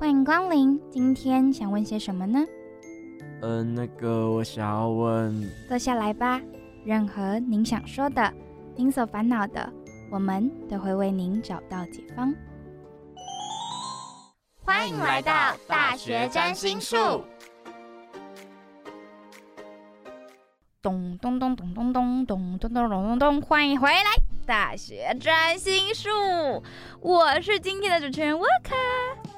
欢迎光临，今天想问些什么呢？嗯、呃，那个我想要问，坐下来吧。任何您想说的，您所烦恼的，我们都会为您找到解方。欢迎来到大学占星术。咚咚咚咚咚咚咚咚咚咚咚咚，欢迎回来，大学占星术。我是今天的主持人沃卡，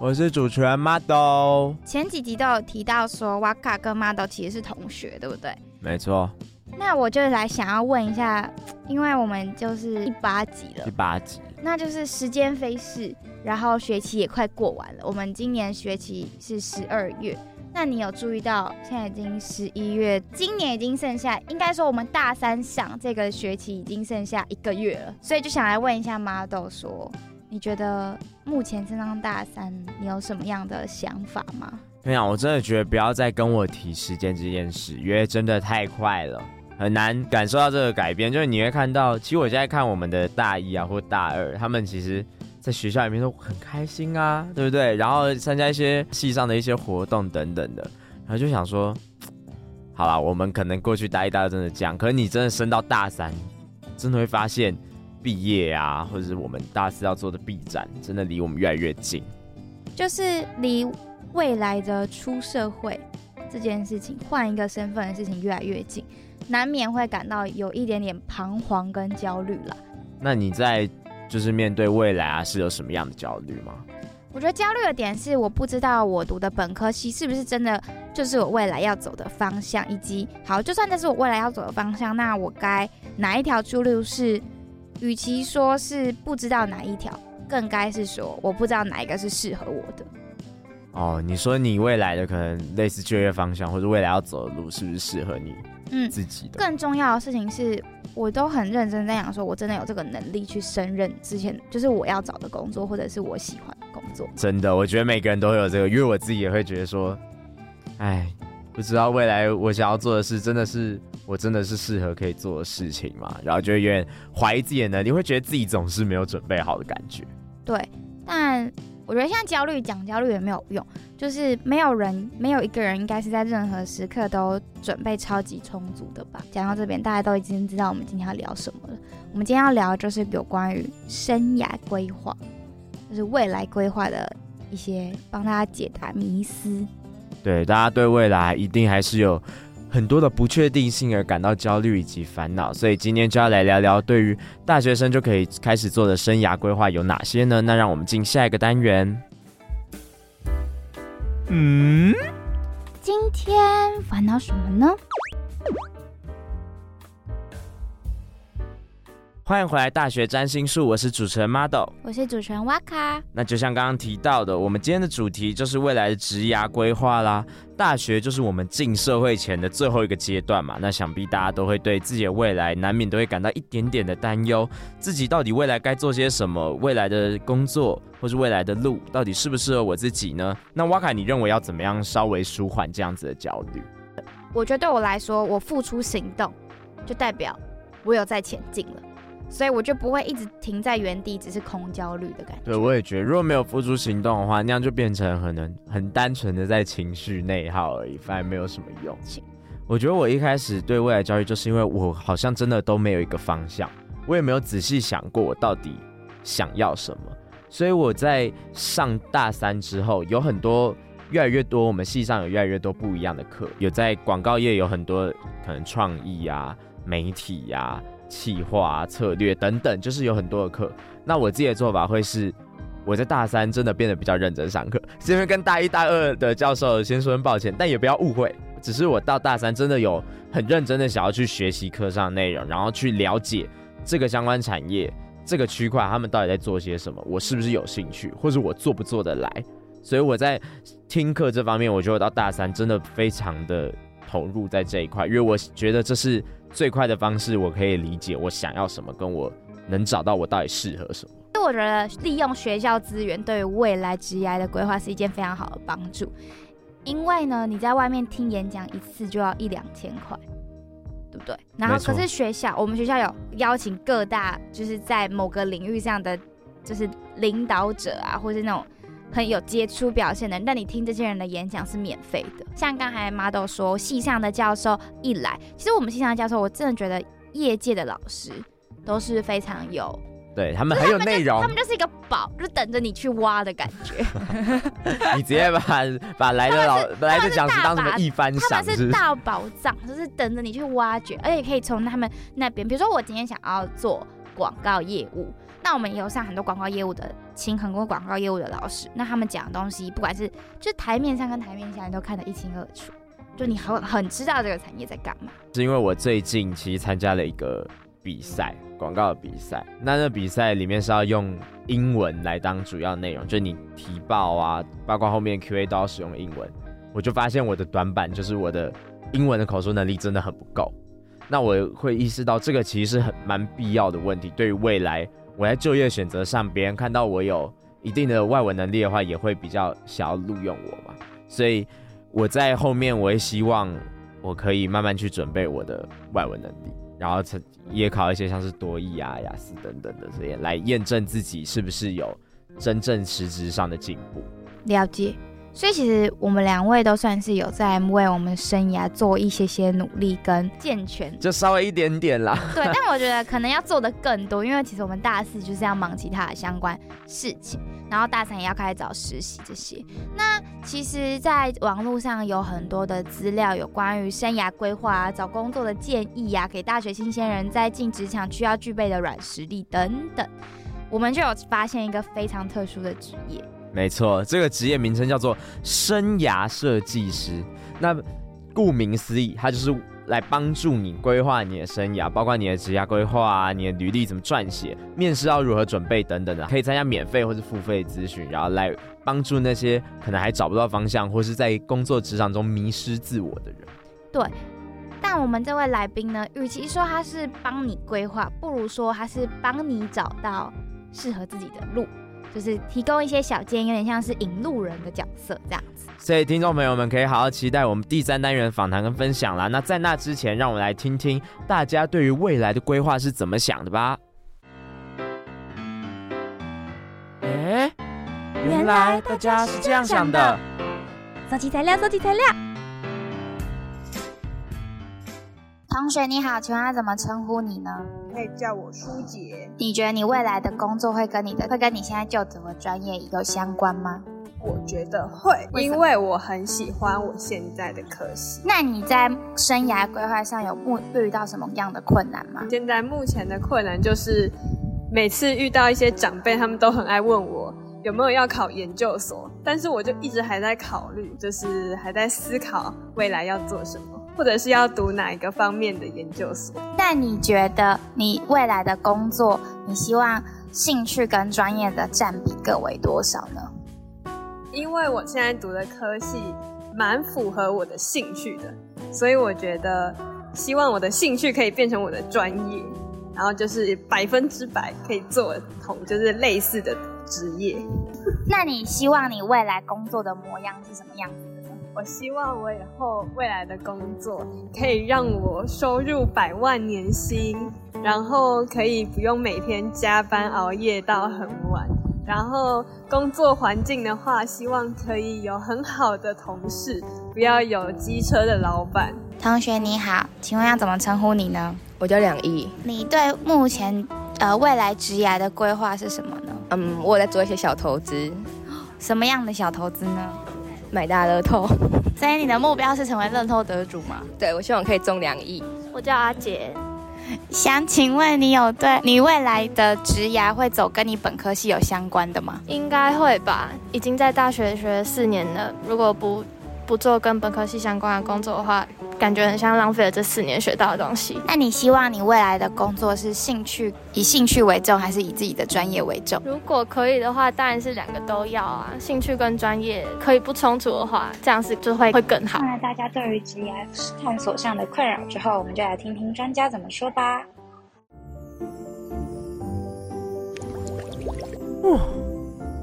我是主持人 Model。前几集都有提到说，瓦卡跟 Model 其实是同学，对不对？没错。那我就来想要问一下，因为我们就是第八集了，第八集，那就是时间飞逝，然后学期也快过完了。我们今年学期是十二月。那你有注意到，现在已经十一月，今年已经剩下，应该说我们大三上这个学期已经剩下一个月了，所以就想来问一下 Model 说，你觉得目前升上大三，你有什么样的想法吗？没有，我真的觉得不要再跟我提时间这件事，因为真的太快了，很难感受到这个改变。就是你会看到，其实我现在看我们的大一啊或大二，他们其实。在学校里面都很开心啊，对不对？然后参加一些系上的一些活动等等的，然后就想说，好啦，我们可能过去大一、大二真的这样，可是你真的升到大三，真的会发现毕业啊，或者是我们大四要做的毕展，真的离我们越来越近，就是离未来的出社会这件事情，换一个身份的事情越来越近，难免会感到有一点点彷徨跟焦虑啦。那你在？就是面对未来啊，是有什么样的焦虑吗？我觉得焦虑的点是，我不知道我读的本科系是不是真的就是我未来要走的方向，以及好，就算这是我未来要走的方向，那我该哪一条出路是？与其说是不知道哪一条，更该是说我不知道哪一个是适合我的。哦，你说你未来的可能类似就业方向，或者未来要走的路，是不是适合你？嗯，自己的。更重要的事情是。我都很认真在想，说我真的有这个能力去胜任之前就是我要找的工作，或者是我喜欢的工作。真的，我觉得每个人都会有这个，因为我自己也会觉得说，哎，不知道未来我想要做的事，真的是我真的是适合可以做的事情吗？然后就有点怀疑自己的能力，会觉得自己总是没有准备好的感觉。对，但。我觉得现在焦虑讲焦虑也没有用，就是没有人没有一个人应该是在任何时刻都准备超级充足的吧。讲到这边，大家都已经知道我们今天要聊什么了。我们今天要聊就是有关于生涯规划，就是未来规划的一些帮大家解答迷思。对，大家对未来一定还是有。很多的不确定性而感到焦虑以及烦恼，所以今天就要来聊聊对于大学生就可以开始做的生涯规划有哪些呢？那让我们进下一个单元。嗯，今天烦恼什么呢？欢迎回来，大学占星术，我是主持人 Model，我是主持人瓦卡。那就像刚刚提到的，我们今天的主题就是未来的职涯规划啦。大学就是我们进社会前的最后一个阶段嘛。那想必大家都会对自己的未来难免都会感到一点点的担忧，自己到底未来该做些什么？未来的工作或是未来的路，到底适不适合我自己呢？那瓦卡，你认为要怎么样稍微舒缓这样子的焦虑？我觉得对我来说，我付出行动，就代表我有在前进了。所以我就不会一直停在原地，只是空焦虑的感觉。对，我也觉得，如果没有付出行动的话，那样就变成可能很单纯的在情绪内耗而已，反而没有什么用。我觉得我一开始对未来焦虑，就是因为我好像真的都没有一个方向，我也没有仔细想过我到底想要什么。所以我在上大三之后，有很多越来越多，我们系上有越来越多不一样的课，有在广告业有很多可能创意啊、媒体呀、啊。企划、策略等等，就是有很多的课。那我自己的做法会是，我在大三真的变得比较认真上课。这边跟大一、大二的教授先说声抱歉，但也不要误会，只是我到大三真的有很认真的想要去学习课上内容，然后去了解这个相关产业、这个区块他们到底在做些什么，我是不是有兴趣，或者我做不做得来。所以我在听课这方面，我觉得到大三真的非常的投入在这一块，因为我觉得这是。最快的方式，我可以理解我想要什么，跟我能找到我到底适合什么。所以我觉得利用学校资源对于未来职业的规划是一件非常好的帮助。因为呢，你在外面听演讲一次就要一两千块，对不对？然后可是学校，我们学校有邀请各大就是在某个领域上的就是领导者啊，或是那种很有杰出表现的人，但你听这些人的演讲是免费的。像刚才 Model 说，系上的教授一来，其实我们系上的教授，我真的觉得业界的老师都是非常有。对他们很有内容，他们就是一个宝，就等着你去挖的感觉。你直接把把来的老来的讲师当什么一番赏？他们是大宝藏，就是等着你去挖掘，而且可以从他们那边，比如说我今天想要做广告业务，那我们也有上很多广告业务的，请很多广告业务的老师，那他们讲的东西，不管是就台面上跟台面下，你都看得一清二楚，就你很很知道这个产业在干嘛。是因为我最近其实参加了一个。比赛广告的比赛，那那比赛里面是要用英文来当主要内容，就你提报啊，包括后面 QA 都要使用英文。我就发现我的短板就是我的英文的口说能力真的很不够。那我会意识到这个其实是很蛮必要的问题，对于未来我在就业选择上，别人看到我有一定的外文能力的话，也会比较想要录用我嘛。所以我在后面我也希望我可以慢慢去准备我的外文能力。然后也考一些像是多益啊、雅思等等的这些，来验证自己是不是有真正实质上的进步。了解。所以其实我们两位都算是有在为我们生涯做一些些努力跟健全，就稍微一点点啦。对，但我觉得可能要做的更多，因为其实我们大四就是要忙其他的相关事情，然后大三也要开始找实习这些。那其实，在网络上有很多的资料，有关于生涯规划啊、找工作的建议呀、啊，给大学新鲜人在进职场需要具备的软实力等等。我们就有发现一个非常特殊的职业。没错，这个职业名称叫做生涯设计师。那顾名思义，它就是来帮助你规划你的生涯，包括你的职业规划啊，你的履历怎么撰写，面试要如何准备等等的，可以参加免费或是付费咨询，然后来帮助那些可能还找不到方向或是在工作职场中迷失自我的人。对，但我们这位来宾呢，与其说他是帮你规划，不如说他是帮你找到适合自己的路。就是提供一些小建议，有点像是引路人的角色这样子。所以听众朋友们可以好好期待我们第三单元访谈跟分享啦。那在那之前，让我们来听听大家对于未来的规划是怎么想的吧。哎，原来大家是这样想的。收集材料，收集材料。同学你好，请问要怎么称呼你呢？可以叫我舒姐。你觉得你未来的工作会跟你的会跟你现在就读的专业有相关吗？我觉得会，因为我很喜欢我现在的科系。那你在生涯规划上有目遇到什么样的困难吗？现在目前的困难就是每次遇到一些长辈，他们都很爱问我有没有要考研究所，但是我就一直还在考虑，就是还在思考未来要做什么。或者是要读哪一个方面的研究所？那你觉得你未来的工作，你希望兴趣跟专业的占比各为多少呢？因为我现在读的科系蛮符合我的兴趣的，所以我觉得希望我的兴趣可以变成我的专业，然后就是百分之百可以做同就是类似的职业。那你希望你未来工作的模样是什么样子？我希望我以后未来的工作可以让我收入百万年薪，然后可以不用每天加班熬夜到很晚，然后工作环境的话，希望可以有很好的同事，不要有机车的老板。同学你好，请问要怎么称呼你呢？我叫梁毅。你对目前呃未来职业的规划是什么呢？嗯，我在做一些小投资。什么样的小投资呢？买大乐透，所以你的目标是成为乐透得主吗？对，我希望可以中两亿。我叫阿杰，想请问你有对你未来的职涯会走跟你本科系有相关的吗？应该会吧，已经在大学学了四年了，如果不不做跟本科系相关的工作的话，感觉很像浪费了这四年学到的东西。那你希望你未来的工作是兴趣以兴趣为重，还是以自己的专业为重？如果可以的话，当然是两个都要啊。兴趣跟专业可以不冲突的话，这样是就会会更好。大家对于职业探索上的困扰之后，我们就来听听专家怎么说吧。哇，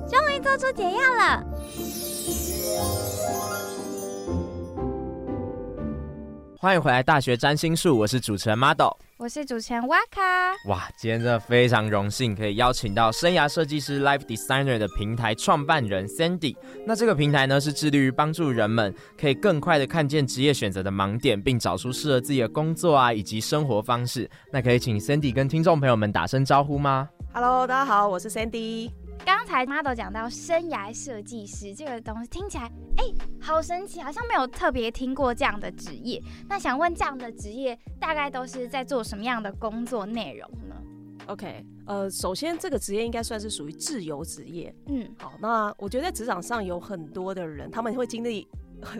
终于做出解药了。欢迎回来《大学占星术》，我是主持人 Model，我是主持人哇卡。哇，今天真的非常荣幸可以邀请到生涯设计师 Life Designer 的平台创办人 Sandy。那这个平台呢，是致力于帮助人们可以更快的看见职业选择的盲点，并找出适合自己的工作啊以及生活方式。那可以请 Sandy 跟听众朋友们打声招呼吗？Hello，大家好，我是 Sandy。刚才 Model 讲到生涯设计师这个东西，听起来哎、好神奇，好像没有特别听过这样的职业。那想问，这样的职业大概都是在做什么样的工作内容呢？OK，呃，首先这个职业应该算是属于自由职业。嗯，好，那我觉得在职场上有很多的人，他们会经历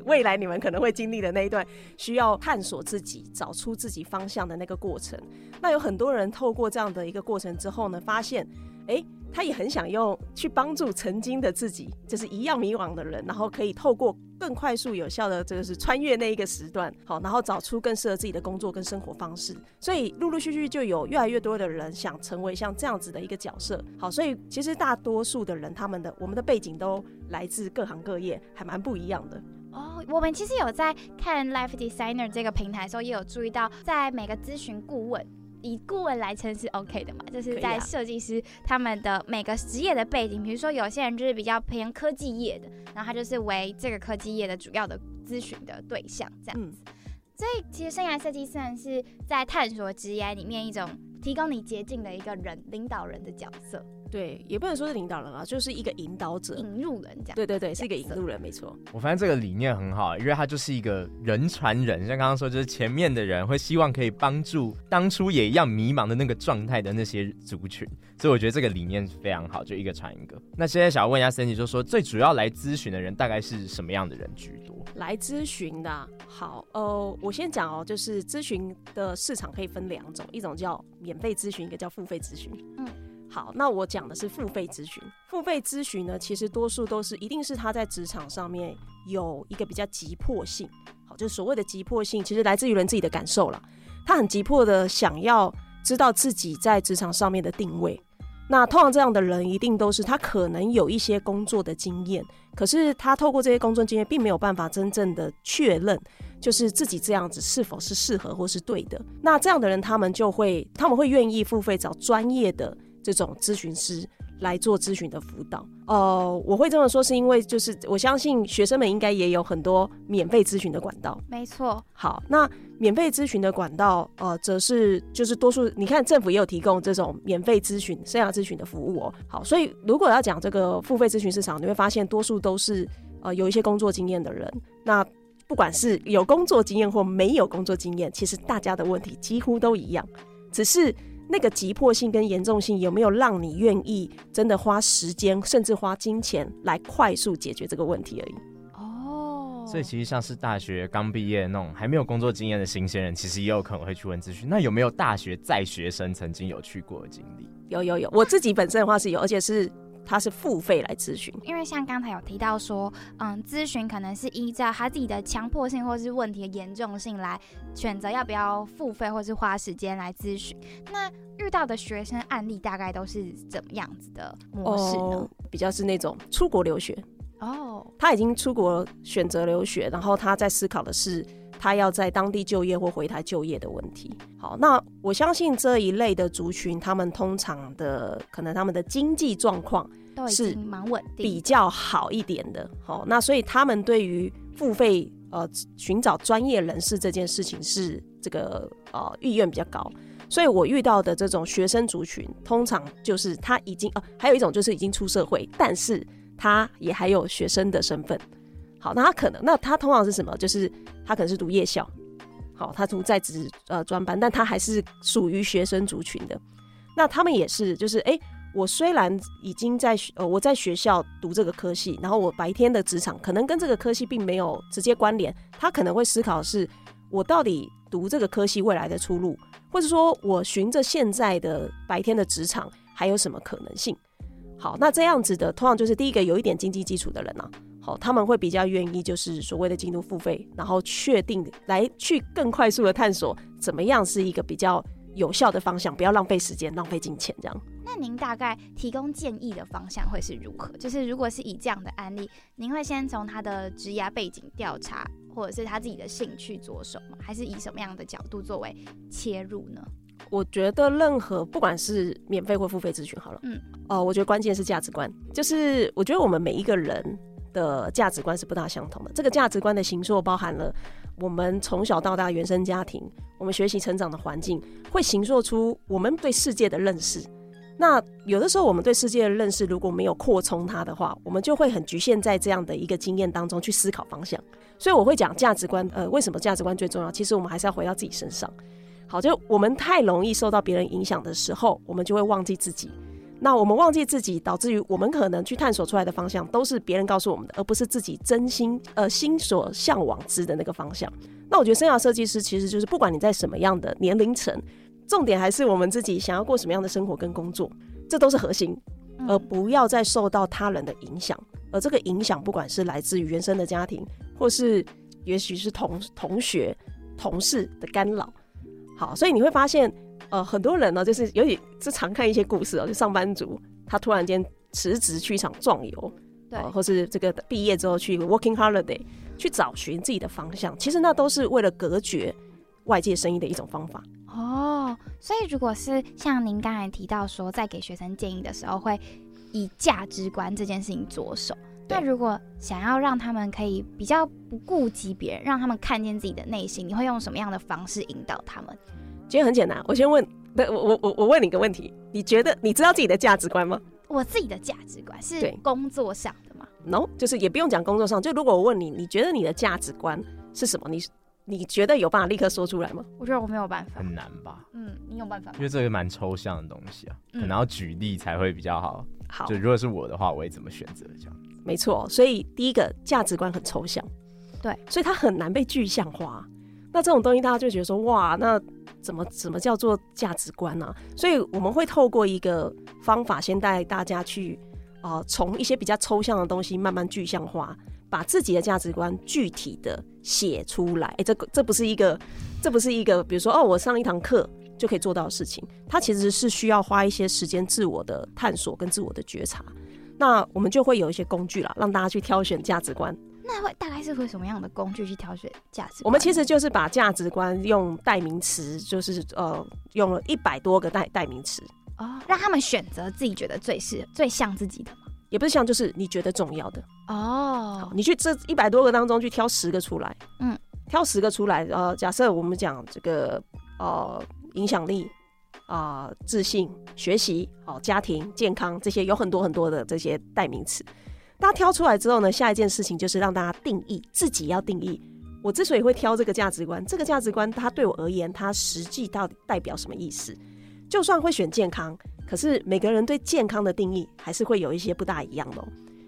未来你们可能会经历的那一段需要探索自己、找出自己方向的那个过程。那有很多人透过这样的一个过程之后呢，发现，哎、他也很想用去帮助曾经的自己，就是一样迷惘的人，然后可以透过更快速有效的这个是穿越那一个时段，好，然后找出更适合自己的工作跟生活方式。所以陆陆续续就有越来越多的人想成为像这样子的一个角色。好，所以其实大多数的人，他们的我们的背景都来自各行各业，还蛮不一样的。哦，我们其实有在看 Life Designer 这个平台的时候，也有注意到，在每个咨询顾问。以顾问来称是 OK 的嘛？就是在设计师他们的每个职业的背景，比如说有些人就是比较偏科技业的，然后他就是为这个科技业的主要的咨询的对象这样子。所以其实生涯设计算是在探索职业里面一种提供你捷径的一个人领导人的角色。对，也不能说是领导人啊，就是一个引导者、引路人这样。对对对，是一个引路人，没错。我发现这个理念很好，因为他就是一个人传人，像刚刚说，就是前面的人会希望可以帮助当初也一样迷茫的那个状态的那些族群，所以我觉得这个理念非常好，就一个传一个。那现在想要问一下 Cindy，就是说最主要来咨询的人大概是什么样的人居多？来咨询的，好，呃，我先讲哦，就是咨询的市场可以分两种，一种叫免费咨询，一个叫付费咨询。嗯。好，那我讲的是付费咨询。付费咨询呢，其实多数都是一定是他在职场上面有一个比较急迫性。好，就是所谓的急迫性，其实来自于人自己的感受啦。他很急迫的想要知道自己在职场上面的定位。那通常这样的人，一定都是他可能有一些工作的经验，可是他透过这些工作经验，并没有办法真正的确认，就是自己这样子是否是适合或是对的。那这样的人，他们就会他们会愿意付费找专业的。这种咨询师来做咨询的辅导，呃，我会这么说是因为，就是我相信学生们应该也有很多免费咨询的管道。没错。好，那免费咨询的管道，呃，则是就是多数，你看政府也有提供这种免费咨询、生涯咨询的服务哦。好，所以如果要讲这个付费咨询市场，你会发现多数都是呃有一些工作经验的人。那不管是有工作经验或没有工作经验，其实大家的问题几乎都一样，只是。那个急迫性跟严重性有没有让你愿意真的花时间，甚至花金钱来快速解决这个问题而已？哦，所以其实像是大学刚毕业那种还没有工作经验的新鲜人，其实也有可能会去问咨询。那有没有大学在学生曾经有去过的经历？有有有，我自己本身的话是有，而且是。他是付费来咨询，因为像刚才有提到说，嗯，咨询可能是依照他自己的强迫性或是问题的严重性来选择要不要付费或是花时间来咨询。那遇到的学生案例大概都是怎么样子的模式呢？哦，比较是那种出国留学哦，他已经出国选择留学，然后他在思考的是。他要在当地就业或回台就业的问题。好，那我相信这一类的族群，他们通常的可能他们的经济状况是蛮稳定，比较好一点的。好，那所以他们对于付费呃寻找专业人士这件事情是这个呃意愿比较高。所以我遇到的这种学生族群，通常就是他已经呃还有一种就是已经出社会，但是他也还有学生的身份。好，那他可能，那他通常是什么？就是他可能是读夜校，好，他读在职呃专班，但他还是属于学生族群的。那他们也是，就是哎、我虽然已经在呃我在学校读这个科系，然后我白天的职场可能跟这个科系并没有直接关联，他可能会思考是，我到底读这个科系未来的出路，或者说我循着现在的白天的职场还有什么可能性？好，那这样子的，通常就是第一个有一点经济基础的人啊。好，他们会比较愿意，就是所谓的进入付费，然后确定来去更快速的探索怎么样是一个比较有效的方向，不要浪费时间、浪费金钱这样。那您大概提供建议的方向会是如何？就是如果是以这样的案例，您会先从他的职涯背景调查或者是他自己的兴趣着手吗？还是以什么样的角度作为切入呢？我觉得任何不管是免费或付费咨询，好了，嗯，哦、呃，我觉得关键是价值观，就是我觉得我们每一个人的价值观是不大相同的。这个价值观的形塑包含了我们从小到大原生家庭，我们学习成长的环境，会形塑出我们对世界的认识。那有的时候，我们对世界的认识如果没有扩充它的话，我们就会很局限在这样的一个经验当中去思考方向。所以我会讲价值观，呃，为什么价值观最重要？其实我们还是要回到自己身上。好，就我们太容易受到别人影响的时候，我们就会忘记自己。那我们忘记自己，导致于我们可能去探索出来的方向都是别人告诉我们的，而不是自己真心呃心所向往之的那个方向。那我觉得生涯设计师其实就是不管你在什么样的年龄层。重点还是我们自己想要过什么样的生活跟工作，这都是核心，而不要再受到他人的影响。而这个影响，不管是来自于原生的家庭，或是也许是同同学、同事的干扰。好，所以你会发现，呃，很多人呢，就是尤其是常看一些故事哦，就上班族他突然间辞职去一场壮游，对，或是这个毕业之后去 working holiday 去找寻自己的方向，其实那都是为了隔绝外界声音的一种方法。哦，所以如果是像您刚才提到说，在给学生建议的时候，会以价值观这件事情着手。那如果想要让他们可以比较不顾及别人，让他们看见自己的内心，你会用什么样的方式引导他们？其实很简单，我先问，我我我我问你一个问题，你觉得你知道自己的价值观吗？我自己的价值观是工作上的吗？No，就是也不用讲工作上，就如果我问你，你觉得你的价值观是什么？你？你觉得有办法立刻说出来吗？我觉得我没有办法，很难吧？嗯，你有办法吗？因为这个蛮抽象的东西啊，可能要举例才会比较好。好，就如果是我的话，我会怎么选择这样？没错，所以第一个价值观很抽象，对，所以它很难被具象化。那这种东西大家就觉得说，哇，那怎么怎么叫做价值观呢？所以我们会透过一个方法，先带大家去啊，从一些比较抽象的东西慢慢具象化。把自己的价值观具体的写出来，哎、这个这不是一个，这不是一个，比如说哦，我上一堂课就可以做到的事情。它其实是需要花一些时间自我的探索跟自我的觉察。那我们就会有一些工具啦，让大家去挑选价值观。那会大概是会什么样的工具去挑选价值观？我们其实就是把价值观用代名词，就是呃，用了一百多个代代名词哦，让他们选择自己觉得最适、最像自己的。也不是像，就是你觉得重要的哦。好，你去这一百多个当中去挑十个出来，嗯，挑十个出来。呃，假设我们讲这个呃影响力啊、呃、自信、学习、哦家庭、健康这些有很多很多的这些代名词。大家挑出来之后呢，下一件事情就是让大家定义自己要定义。我之所以会挑这个价值观，这个价值观它对我而言，它实际到底代表什么意思？就算会选健康。可是每个人对健康的定义还是会有一些不大一样的。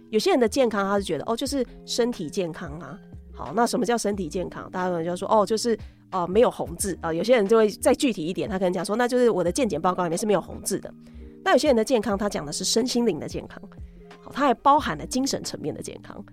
有些人的健康，他是觉得哦，就是身体健康啊。好，那什么叫身体健康？大家可能就说哦，就是哦，没有红字啊。有些人就会再具体一点，他可能讲说，那就是我的健检报告里面是没有红字的。那有些人的健康，他讲的是身心灵的健康。好，它还包含了精神层面的健康。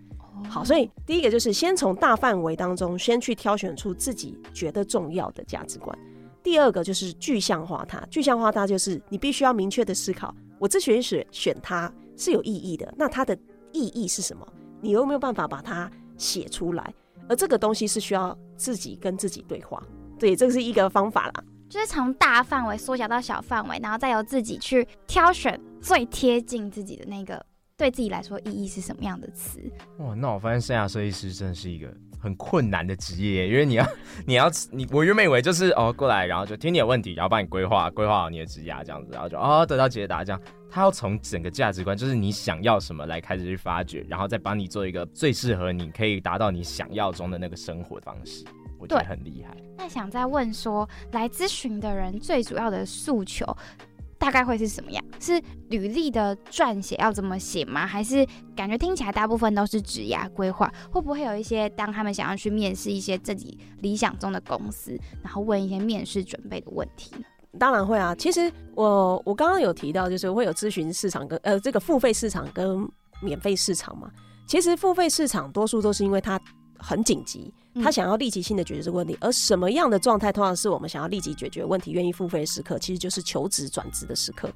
好，所以第一个就是先从大范围当中先去挑选出自己觉得重要的价值观。第二个就是具象化它，具象化它就是你必须要明确的思考，我之所以选选它是有意义的，那它的意义是什么？你有没有办法把它写出来？而这个东西是需要自己跟自己对话，对，这是一个方法啦，就是从大范围缩小到小范围，然后再由自己去挑选最贴近自己的那个，对自己来说意义是什么样的词？哇，那我发现生涯设计师真的是一个。很困难的职业，因为你要，你要，你我原本以为就是哦过来，然后就听你的问题，然后帮你规划规划好你的职业这样子，然后就哦得到解答这样。他要从整个价值观，就是你想要什么来开始去发掘，然后再帮你做一个最适合你可以达到你想要中的那个生活方式，我觉得很厉害。那想再问说，来咨询的人最主要的诉求？大概会是什么样？是履历的撰写要怎么写吗？还是感觉听起来大部分都是职涯规划？会不会有一些当他们想要去面试一些自己理想中的公司，然后问一些面试准备的问题呢？当然会啊。其实我我刚刚有提到，就是会有咨询市场跟呃这个付费市场跟免费市场嘛。其实付费市场多数都是因为它。很紧急，他想要立即性的解决这个问题，而什么样的状态通常是我们想要立即解决问题、愿意付费的时刻？其实就是求职转职的时刻。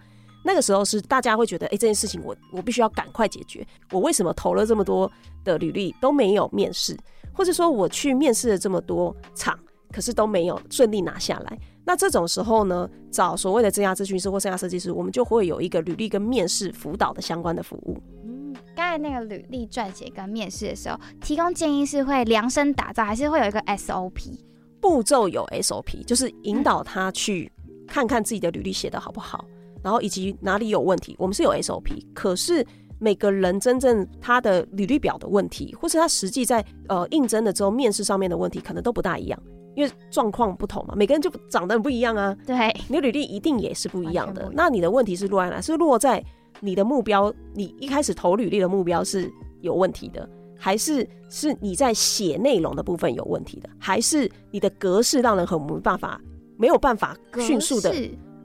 那个时候是大家会觉得，哎、这件事情我我必须要赶快解决。我为什么投了这么多的履历都没有面试？或者说我去面试了这么多场，可是都没有顺利拿下来。那这种时候呢，找所谓的职涯咨询师或生涯设计师，我们就会有一个履历跟面试辅导的相关的服务。嗯，刚才那个履历撰写跟面试的时候，提供建议是会量身打造，还是会有一个 SOP？步骤有 SOP，就是引导他去看看自己的履历写的好不好，然后以及哪里有问题，我们是有 SOP。可是每个人真正他的履历表的问题，或是他实际在呃应征了之后面试上面的问题，可能都不大一样。因为状况不同嘛，每个人就长得很不一样啊。对，你的履历一定也是不一样的。那你的问题是落在哪？是落在你的目标，你一开始投履历的目标是有问题的，还是是你在写内容的部分有问题的，还是你的格式让人很没办法，没有办法迅速的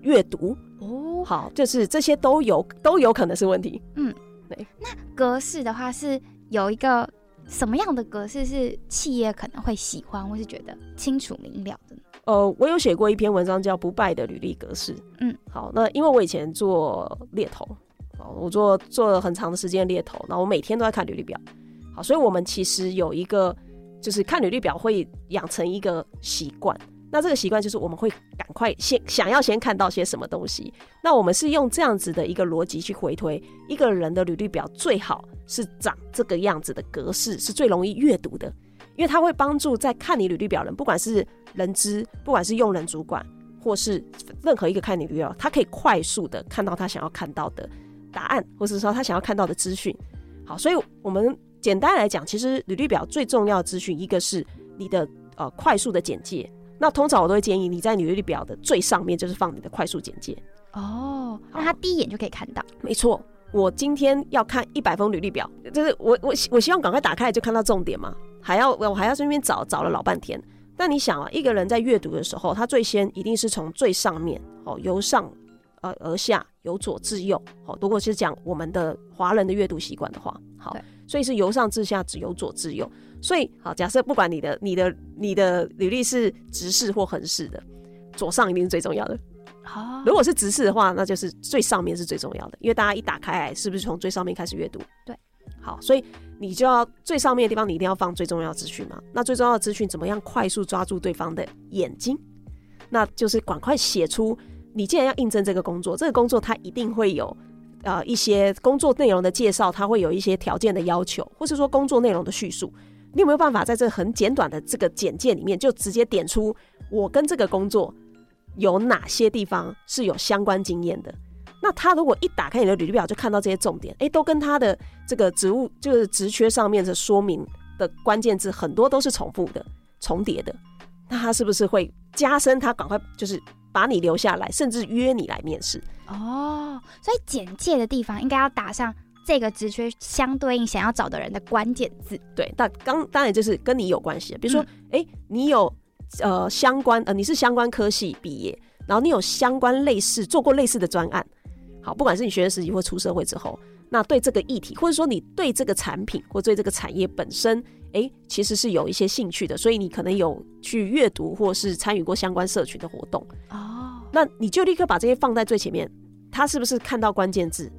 阅读？哦，好，就是这些都有都有可能是问题。嗯，对。那格式的话是有一个。什么样的格式是企业可能会喜欢，或是觉得清楚明了的呢？呃，我有写过一篇文章叫《不败的履历格式》。嗯，好，那因为我以前做猎头，我做做了很长的时间猎头，那我每天都在看履历表。好，所以我们其实有一个，就是看履历表会养成一个习惯。那这个习惯就是我们会赶快先想要先看到些什么东西。那我们是用这样子的一个逻辑去回推一个人的履历表，最好是长这个样子的格式，是最容易阅读的，因为它会帮助在看你履历表人，不管是人资，不管是用人主管，或是任何一个看你履历表，他可以快速的看到他想要看到的答案，或是说他想要看到的资讯。好，所以我们简单来讲，其实履历表最重要的资讯，一个是你的呃快速的简介。那通常我都会建议你在履历表的最上面就是放你的快速简介哦，那他第一眼就可以看到。没错，我今天要看一百封履历表，就是我我我希望赶快打开就看到重点嘛，还要我还要在那边找找了老半天。但你想啊，一个人在阅读的时候，他最先一定是从最上面哦，由上呃而下，由左至右。好，如果是讲我们的华人的阅读习惯的话，好，所以是由上至下，只由左至右。所以，好，假设不管你的、你的、你的履历是直视或横视的，左上一定是最重要的。好，如果是直视的话，那就是最上面是最重要的，因为大家一打开来，是不是从最上面开始阅读？对，好，所以你就要最上面的地方，你一定要放最重要的资讯嘛。那最重要的资讯怎么样快速抓住对方的眼睛？那就是赶快写出，你既然要应征这个工作，这个工作它一定会有呃一些工作内容的介绍，它会有一些条件的要求，或是说工作内容的叙述。你有没有办法在这很简短的这个简介里面，就直接点出我跟这个工作有哪些地方是有相关经验的？那他如果一打开你的履历表，就看到这些重点，诶，都跟他的这个职务就是职缺上面的说明的关键字很多都是重复的、重叠的，那他是不是会加深他赶快就是把你留下来，甚至约你来面试？哦，所以简介的地方应该要打上。这个职缺相对应想要找的人的关键字，对，但刚当然就是跟你有关系的，比如说，哎、嗯，你有呃相关呃你是相关科系毕业，然后你有相关类似做过类似的专案，好，不管是你学生时期或出社会之后，那对这个议题，或者说你对这个产品或对这个产业本身，哎，其实是有一些兴趣的，所以你可能有去阅读或是参与过相关社群的活动哦，那你就立刻把这些放在最前面，他是不是看到关键字？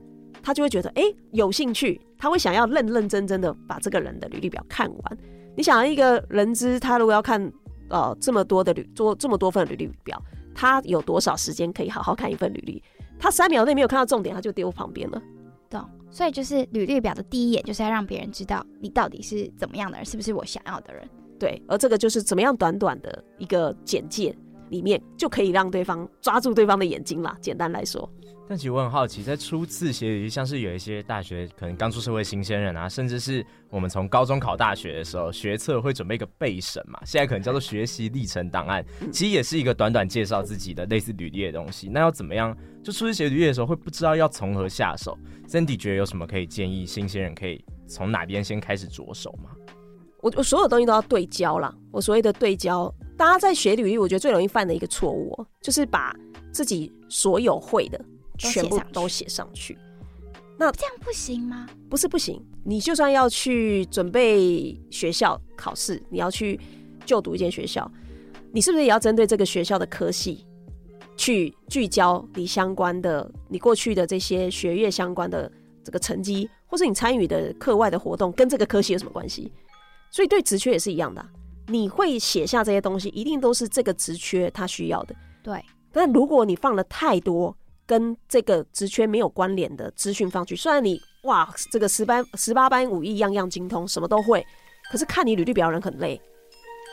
他就会觉得哎、欸、有兴趣，他会想要认认真真的把这个人的履历表看完。你想要一个人资，他如果要看呃这么多的履做这么多份履历表，他有多少时间可以好好看一份履历？他三秒内没有看到重点，他就丢旁边了。懂，所以就是履历表的第一眼就是要让别人知道你到底是怎么样的人，是不是我想要的人？对，而这个就是怎么样短短的一个简介里面就可以让对方抓住对方的眼睛啦。简单来说。但其实我很好奇，在初次写履历，像是有一些大学可能刚出社会新鲜人啊，甚至是我们从高中考大学的时候，学测会准备一个备审嘛，现在可能叫做学习历程档案，其实也是一个短短介绍自己的类似履历的东西。那要怎么样？就初次写履历的时候会不知道要从何下手 Cindy 觉得有什么可以建议新鲜人可以从哪边先开始着手吗？我我所有东西都要对焦啦。我所谓的对焦，大家在写履历，我觉得最容易犯的一个错误，就是把自己所有会的。全部都写上去，那这样不行吗？不是不行，你就算要去准备学校考试，你要去就读一间学校，你是不是也要针对这个学校的科系去聚焦你相关的、你过去的这些学业相关的这个成绩，或是你参与的课外的活动跟这个科系有什么关系？所以对职缺也是一样的啊，你会写下这些东西，一定都是这个职缺他需要的。对，但如果你放了太多跟这个职缺没有关联的资讯放去，虽然你哇，这个十班十八般武艺样样精通，什么都会，可是看你履历表人很累。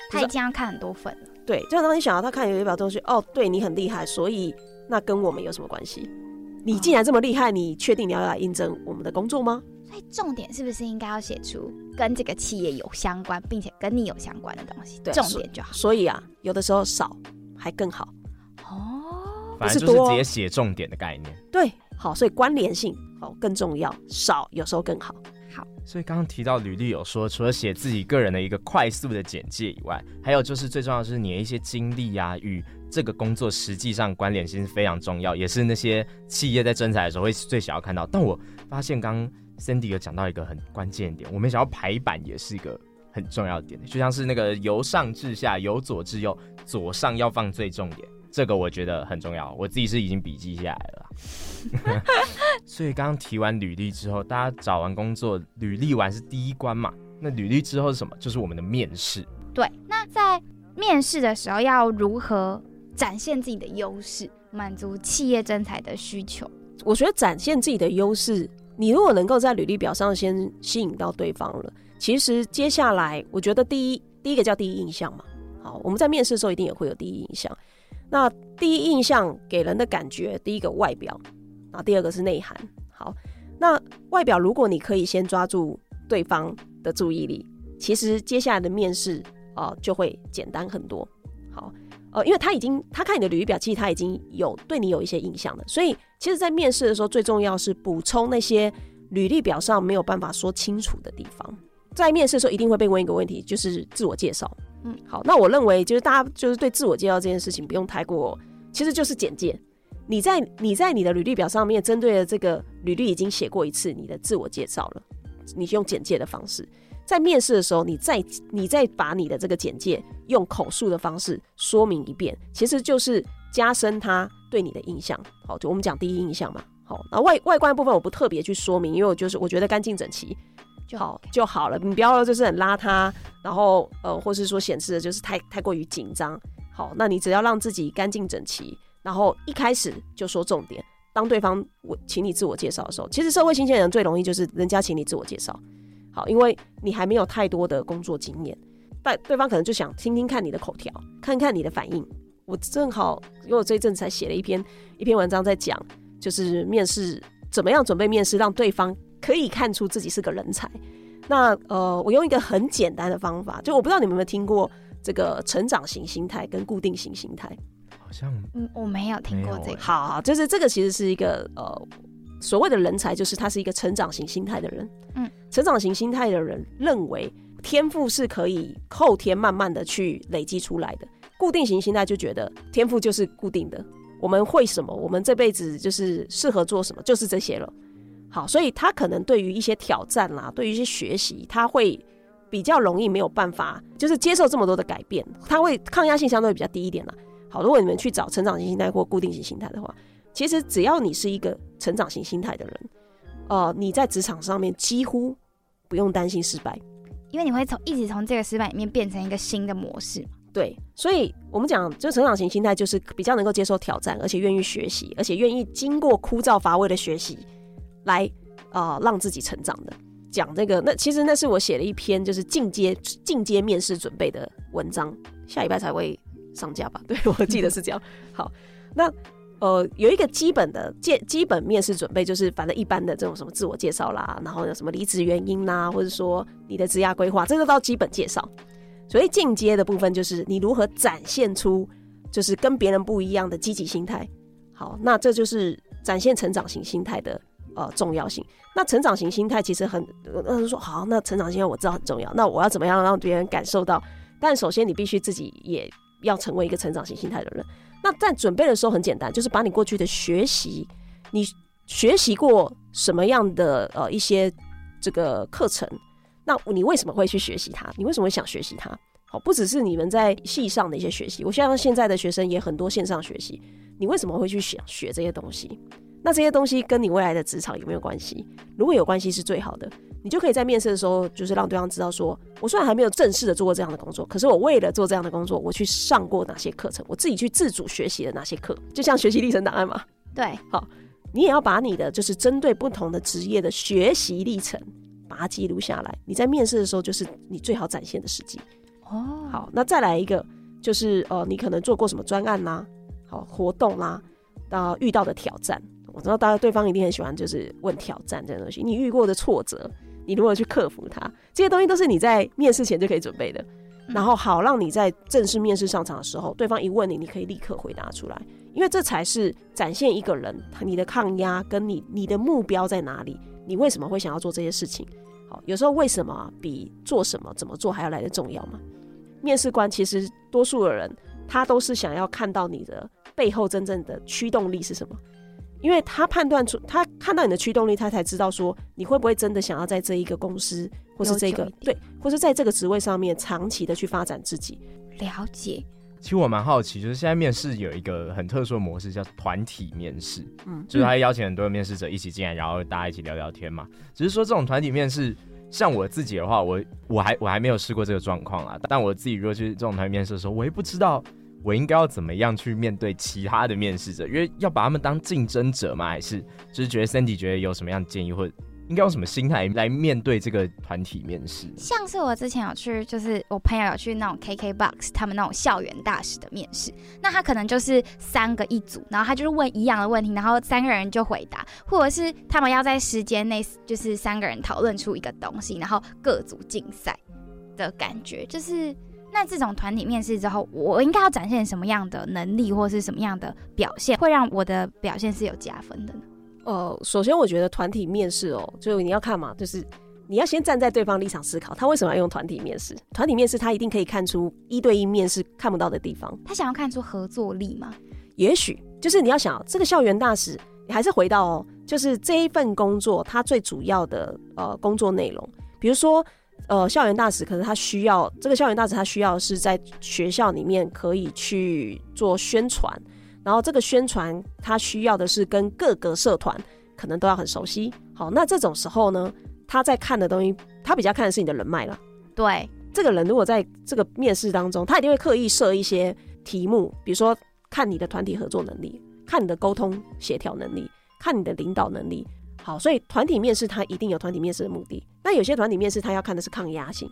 他已经要看很多份了。对，就当你想到他看履历表东西，哦，对你很厉害，所以那跟我们有什么关系？你既然这么厉害，你确定你要来应征我们的工作吗？所以重点是不是应该要写出跟这个企业有相关，并且跟你有相关的东西？对，重点就好。所以啊，有的时候少还更好。哦，反正就是直接写重点的概念。对，好，所以关联性好更重要，少有时候更好。好，所以刚刚提到履历有说，除了写自己个人的一个快速的简介以外，还有就是最重要的是你的一些经历啊，与这个工作实际上关联性是非常重要，也是那些企业在征才的时候会最想要看到。但我发现刚 Cindy 有讲到一个很关键点，我没想到排版也是一个很重要的点，就像是那个由上至下，由左至右，左上要放最重点。这个我觉得很重要，我自己是已经笔记下来了。所以刚刚提完履历之后，大家找完工作，履历完是第一关嘛？那履历之后是什么？就是我们的面试。对，那在面试的时候要如何展现自己的优势，满足企业征才的需求？我觉得展现自己的优势，你如果能够在履历表上先吸引到对方了，其实接下来我觉得第一第一个叫第一印象嘛。好，我们在面试的时候一定也会有第一印象。那第一印象给人的感觉，第一个外表，啊，第二个是内涵。好，那外表如果你可以先抓住对方的注意力，其实接下来的面试啊、就会简单很多。好，呃，因为他已经他看你的履历表，其实他已经有对你有一些印象了，所以其实，在面试的时候，最重要是补充那些履历表上没有办法说清楚的地方。在面试的时候，一定会被问一个问题，就是自我介绍。嗯，好，那我认为就是大家就是对自我介绍这件事情不用太过，其实就是简介。你在你在你的履历表上面针对的这个履历已经写过一次你的自我介绍了，你用简介的方式，在面试的时候，你再你再把你的这个简介用口述的方式说明一遍，其实就是加深他对你的印象。好，就我们讲第一印象嘛。好，那外外观部分我不特别去说明，因为我就是我觉得干净整齐。就好就好了，你不要就是很邋遢，然后呃，或是说显示的就是太太过于紧张。好，那你只要让自己干净整齐，然后一开始就说重点。当对方我请你自我介绍的时候，其实社会新鲜人最容易就是人家请你自我介绍。好，因为你还没有太多的工作经验，但对方可能就想听听看你的口条，看看你的反应。我正好因为我这一阵子才写了一篇一篇文章在讲，就是面试怎么样准备面试，让对方。可以看出自己是个人才。那呃，我用一个很简单的方法，就我不知道你们有没有听过这个成长型心态跟固定型心态。好像嗯，我没有听过这个。好，好，就是这个其实是一个呃，所谓的人才，就是他是一个成长型心态的人。嗯，成长型心态的人认为天赋是可以后天慢慢的去累积出来的。固定型心态就觉得天赋就是固定的，我们会什么，我们这辈子就是适合做什么，就是这些了。好，所以他可能对于一些挑战啦，对于一些学习，他会比较容易没有办法，就是接受这么多的改变，他会抗压性相对比较低一点啦。好，如果你们去找成长型心态或固定型心态的话，其实只要你是一个成长型心态的人，呃，你在职场上面几乎不用担心失败，因为你会从一直从这个失败里面变成一个新的模式。对，所以我们讲，就成长型心态就是比较能够接受挑战，而且愿意学习，而且愿意经过枯燥乏味的学习。来啊、呃，让自己成长的讲这个，那其实那是我写了一篇就是进阶进阶面试准备的文章，下礼拜才会上架吧？对，我记得是这样。好，那呃有一个基本的基基本面试准备，就是反正一般的这种什么自我介绍啦，然后有什么离职原因啦，或者说你的职业规划，这个都基本介绍。所以进阶的部分就是你如何展现出就是跟别人不一样的积极心态。好，那这就是展现成长型心态的。呃，重要性。那成长型心态其实很，呃，说好，那成长型我知道很重要。那我要怎么样让别人感受到？但首先你必须自己也要成为一个成长型心态的人。那在准备的时候很简单，就是把你过去的学习，你学习过什么样的呃一些这个课程？那你为什么会去学习它？你为什么会想学习它？好，不只是你们在系上的一些学习，我希望现在的学生也很多线上学习。你为什么会去想学这些东西？那这些东西跟你未来的职场有没有关系？如果有关系，是最好的。你就可以在面试的时候，就是让对方知道说，我虽然还没有正式的做过这样的工作，可是我为了做这样的工作，我去上过哪些课程，我自己去自主学习了哪些课，就像学习历程档案嘛。对，好，你也要把你的就是针对不同的职业的学习历程，把它记录下来。你在面试的时候，就是你最好展现的时机。哦，好，那再来一个，就是呃，你可能做过什么专案啦，好活动啦，到遇到的挑战。我知道大家对方一定很喜欢，就是问挑战这些东西，你遇过的挫折。你如何去克服它？这些东西都是你在面试前就可以准备的，然后好让你在正式面试上场的时候，对方一问你，你可以立刻回答出来，因为这才是展现一个人你的抗压跟你你的目标在哪里，你为什么会想要做这些事情？好，有时候为什么比做什么怎么做还要来得重要吗？面试官其实多数的人他都是想要看到你的背后真正的驱动力是什么。因为他判断出，他看到你的驱动力，他才知道说你会不会真的想要在这一个公司，或是这个对，或是在这个职位上面长期的去发展自己。了解。其实我蛮好奇，就是现在面试有一个很特殊的模式，叫团体面试。嗯，就是他邀请很多的面试者一起进来，然后大家一起聊聊天嘛。只是说这种团体面试，像我自己的话，我我还我还没有试过这个状况啊。但我自己如果去这种团体面试的时候，我也不知道。我应该要怎么样去面对其他的面试者？因为要把他们当竞争者吗？还是就是觉得 Sandy 觉得有什么样的建议，或者应该用什么心态来面对这个团体面试？像是我之前有去，就是我朋友有去那种 KKBOX 他们那种校园大使的面试，那他可能就是三个一组，然后他就是问一样的问题，然后三个人就回答，或者是他们要在时间内就是三个人讨论出一个东西，然后各组竞赛的感觉，就是。那这种团体面试之后，我应该要展现什么样的能力，或是什么样的表现，会让我的表现是有加分的呢？呃，首先我觉得团体面试哦，就你要看嘛，就是你要先站在对方立场思考，他为什么要用团体面试？团体面试他一定可以看出一对一面试看不到的地方。他想要看出合作力吗？也许就是你要想这个校园大使，你还是回到哦，就是这一份工作它最主要的呃工作内容，比如说。呃，校园大使可是他需要这个校园大使，他需要是在学校里面可以去做宣传，然后这个宣传他需要的是跟各个社团可能都要很熟悉。好，那这种时候呢，他在看的东西，他比较看的是你的人脉了。对，这个人如果在这个面试当中，他一定会刻意设一些题目，比如说看你的团体合作能力，看你的沟通协调能力，看你的领导能力。好，所以团体面试他一定有团体面试的目的。那有些团体面试他要看的是抗压性，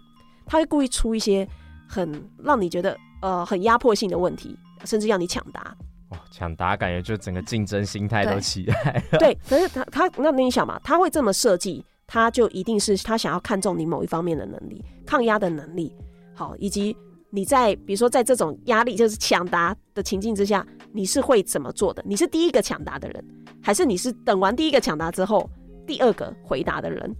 他会故意出一些很让你觉得呃很压迫性的问题，甚至要你抢答。哇，抢答感觉就整个竞争心态都起来了。对，可是他他那你想嘛，他会这么设计，他就一定是他想要看中你某一方面的能力，抗压的能力。好，以及你在比如说在这种压力就是抢答的情境之下，你是会怎么做的？你是第一个抢答的人。还是你是等完第一个抢答之后，第二个回答的人，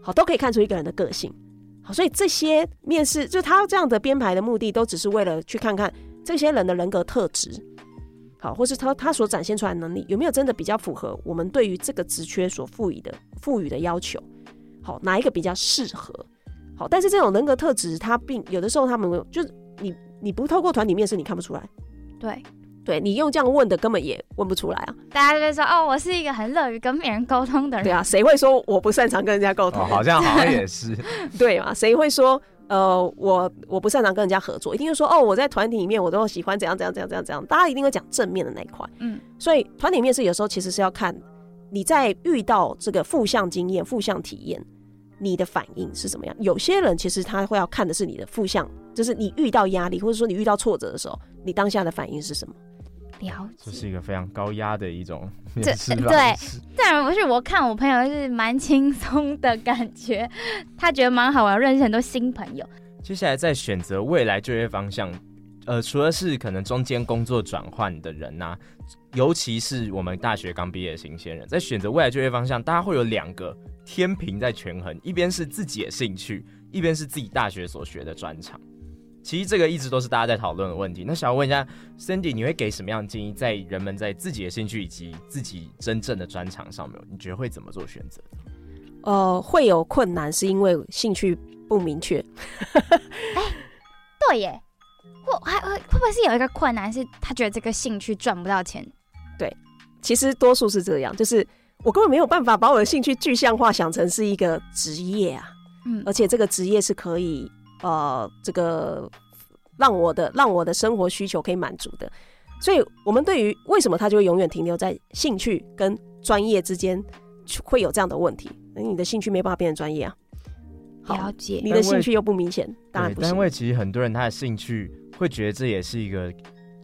好，都可以看出一个人的个性。好，所以这些面试就他这样的编排的目的，都只是为了去看看这些人的人格特质，好，或是他他所展现出来的能力有没有真的比较符合我们对于这个职缺所赋予的赋予的要求。好，哪一个比较适合？好，但是这种人格特质，他并有的时候他们就是你你不透过团体面试，你看不出来。对。对，你用这样问的根本也问不出来啊！大家就会说哦，我是一个很乐于跟别人沟通的人。对啊，谁会说我不擅长跟人家沟通？哦，好像好像也是。对嘛？谁会说呃，我我不擅长跟人家合作？一定是说哦，我在团体里面我都喜欢怎样怎样怎样怎样怎样。大家一定会讲正面的那一块。嗯，所以团体面试有时候其实是要看你在遇到这个负向经验、负向体验，你的反应是怎么样。有些人其实他会要看的是你的负向，就是你遇到压力或者说你遇到挫折的时候，你当下的反应是什么？了解，这是一个非常高压的一种 对，当然不是。我看我朋友是蛮轻松的感觉，他觉得蛮好玩，认识很多新朋友。接下来在选择未来就业方向，呃，除了是可能中间工作转换的人呐、啊，尤其是我们大学刚毕业的新鲜人，在选择未来就业方向，大家会有两个天平在权衡，一边是自己的兴趣，一边是自己大学所学的专长。其实这个一直都是大家在讨论的问题。那想要问一下 Cindy，你会给什么样的建议，在人们在自己的兴趣以及自己真正的专长上面，你觉得会怎么做选择？呃，会有困难是因为兴趣不明确。哎、欸，对耶，会还会会不会是有一个困难是他觉得这个兴趣赚不到钱？对，其实多数是这样，就是我根本没有办法把我的兴趣具象化，想成是一个职业啊。嗯，而且这个职业是可以呃，这个让我的让我的生活需求可以满足的。所以，我们对于为什么他就会永远停留在兴趣跟专业之间，会有这样的问题？那你的兴趣没办法变成专业啊。了解，你的兴趣又不明显，当然不是。因为其实很多人他的兴趣会觉得这也是一个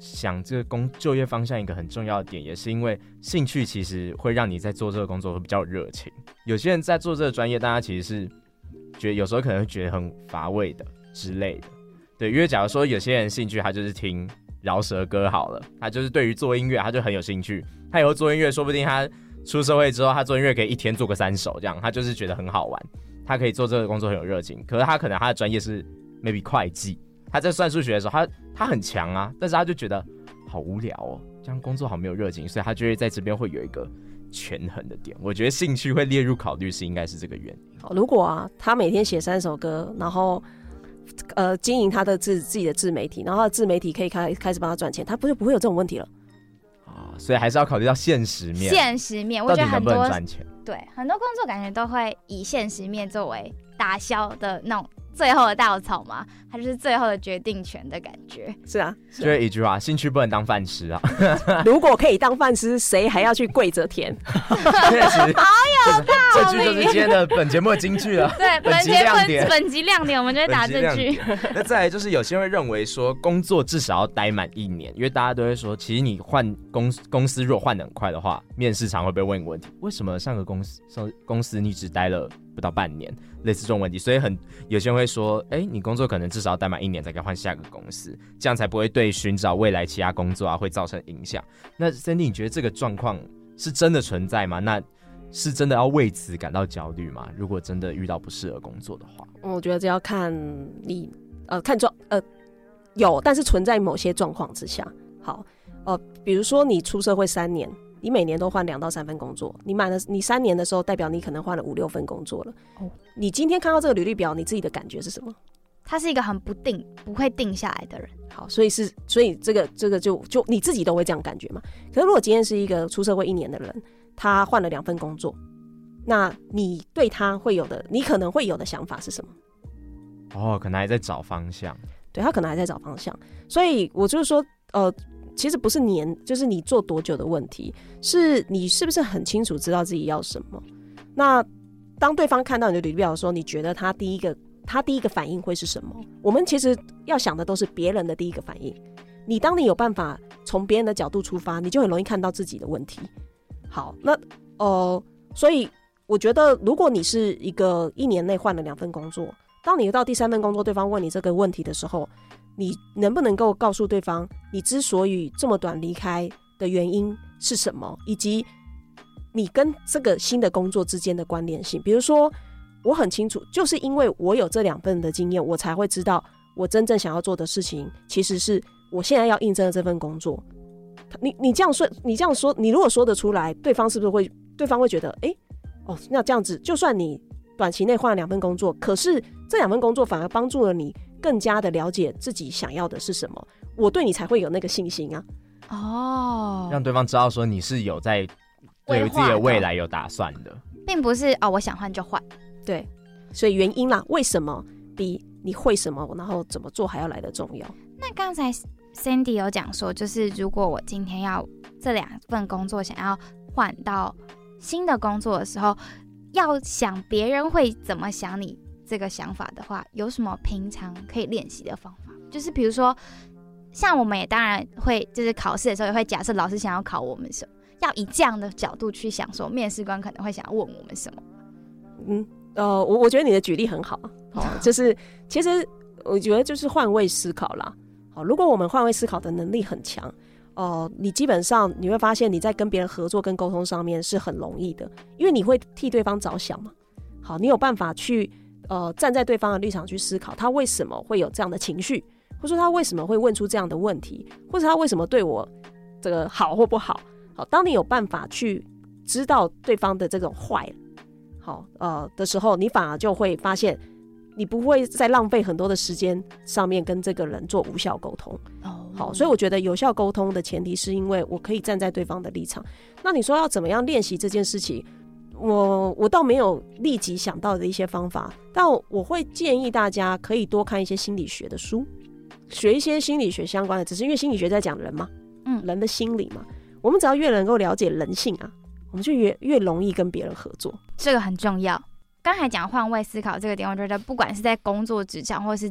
想这个工就业方向一个很重要的点，也是因为兴趣其实会让你在做这个工作会比较热情。有些人在做这个专业，大家其实是觉得有时候可能会觉得很乏味的之类的。对，因为假如说有些人兴趣他就是听饶舌歌好了，他就是对于做音乐他就很有兴趣，他以后做音乐说不定他出社会之后他做音乐可以一天做个三首这样，他就是觉得很好玩。他可以做这个工作很有热情，可是他可能他的专业是 maybe 会计，他在算数学的时候，他他很强啊，但是他就觉得好无聊哦，这样工作好没有热情，所以他就会在这边会有一个权衡的点。我觉得兴趣会列入考虑是应该是这个原因。如果啊，他每天写三首歌，然后呃经营他的自自己的自媒体，然后自媒体可以开开始帮他赚钱，他不就不会有这种问题了？啊，所以还是要考虑到现实面。现实面，我觉得很多赚钱。对，很多工作感觉都会以现实面作为打消的那种最后的稻草嘛，它就是最后的决定权的感觉。是啊，就是一句话，兴趣不能当饭吃啊。如果可以当饭吃，谁还要去跪着舔？确实，好有道理。这句就是今天的本节目的金句了。对，本集亮点，本集亮点，我们就会打这句。那再来就是有些人会认为说，工作至少要待满一年，因为大家都会说，其实你换公公司如果换得很快的话，面试常会被问一个问题：为什么上个公司上公司你只待了不到半年？类似这种问题，所以很有些人会说，哎、你工作可能至少要待满一年才可以换下个公司，这样才不会对寻找未来其他工作啊会造成影响。那 Cindy，你觉得这个状况是真的存在吗？那是真的要为此感到焦虑吗？如果真的遇到不适合工作的话，我觉得这要看你呃看状呃有，但是存在某些状况之下，好呃，比如说你出社会三年。你每年都换两到三份工作，你满了你三年的时候，代表你可能换了五六份工作了。哦，你今天看到这个履历表，你自己的感觉是什么？他是一个很不定、不会定下来的人。好，所以是，所以这个这个就就你自己都会这样感觉嘛？可是如果今天是一个出社会一年的人，他换了两份工作，那你对他会有的，你可能会有的想法是什么？哦，可能还在找方向。对，他可能还在找方向，所以我就是说，呃。其实不是年，就是你做多久的问题，是你是不是很清楚知道自己要什么？那当对方看到你的履历表的时候，你觉得他第一个他第一个反应会是什么？我们其实要想的都是别人的第一个反应。你当你有办法从别人的角度出发，你就很容易看到自己的问题。好，那呃，所以我觉得，如果你是一个一年内换了两份工作，当你到第三份工作，对方问你这个问题的时候，你能不能够告诉对方，你之所以这么短离开的原因是什么，以及你跟这个新的工作之间的关联性？比如说，我很清楚，就是因为我有这两份的经验，我才会知道我真正想要做的事情，其实是我现在要应征的这份工作。你你这样说，你这样说，你如果说得出来，对方是不是会？对方会觉得，哎、哦，那这样子，就算你短期内换了两份工作，可是这两份工作反而帮助了你。更加的了解自己想要的是什么，我对你才会有那个信心啊！哦，让对方知道说你是有在对自己的未来有打算的，并不是哦，我想换就换。对，所以原因啦，为什么比你会什么，然后怎么做还要来的重要？那刚才 Sandy 有讲说，就是如果我今天要这两份工作想要换到新的工作的时候，要想别人会怎么想你。这个想法的话，有什么平常可以练习的方法？就是比如说，像我们也当然会，就是考试的时候也会假设老师想要考我们什么，要以这样的角度去想，说面试官可能会想要问我们什么。嗯，呃，我我觉得你的举例很好啊，好，就是其实我觉得就是换位思考啦。好，如果我们换位思考的能力很强，哦、呃，你基本上你会发现你在跟别人合作跟沟通上面是很容易的，因为你会替对方着想嘛。好，你有办法去。呃，站在对方的立场去思考，他为什么会有这样的情绪，或者说他为什么会问出这样的问题，或者他为什么对我这个好或不好？好，当你有办法去知道对方的这种坏，好呃的时候，你反而就会发现，你不会再浪费很多的时间上面跟这个人做无效沟通。哦，好，所以我觉得有效沟通的前提是因为我可以站在对方的立场。那你说要怎么样练习这件事情？我我倒没有立即想到的一些方法，但我会建议大家可以多看一些心理学的书，学一些心理学相关的，只是因为心理学在讲人嘛，嗯，人的心理嘛。我们只要越能够了解人性啊，我们就越越容易跟别人合作。这个很重要。刚才讲换位思考这个点，我觉得不管是在工作职场，或是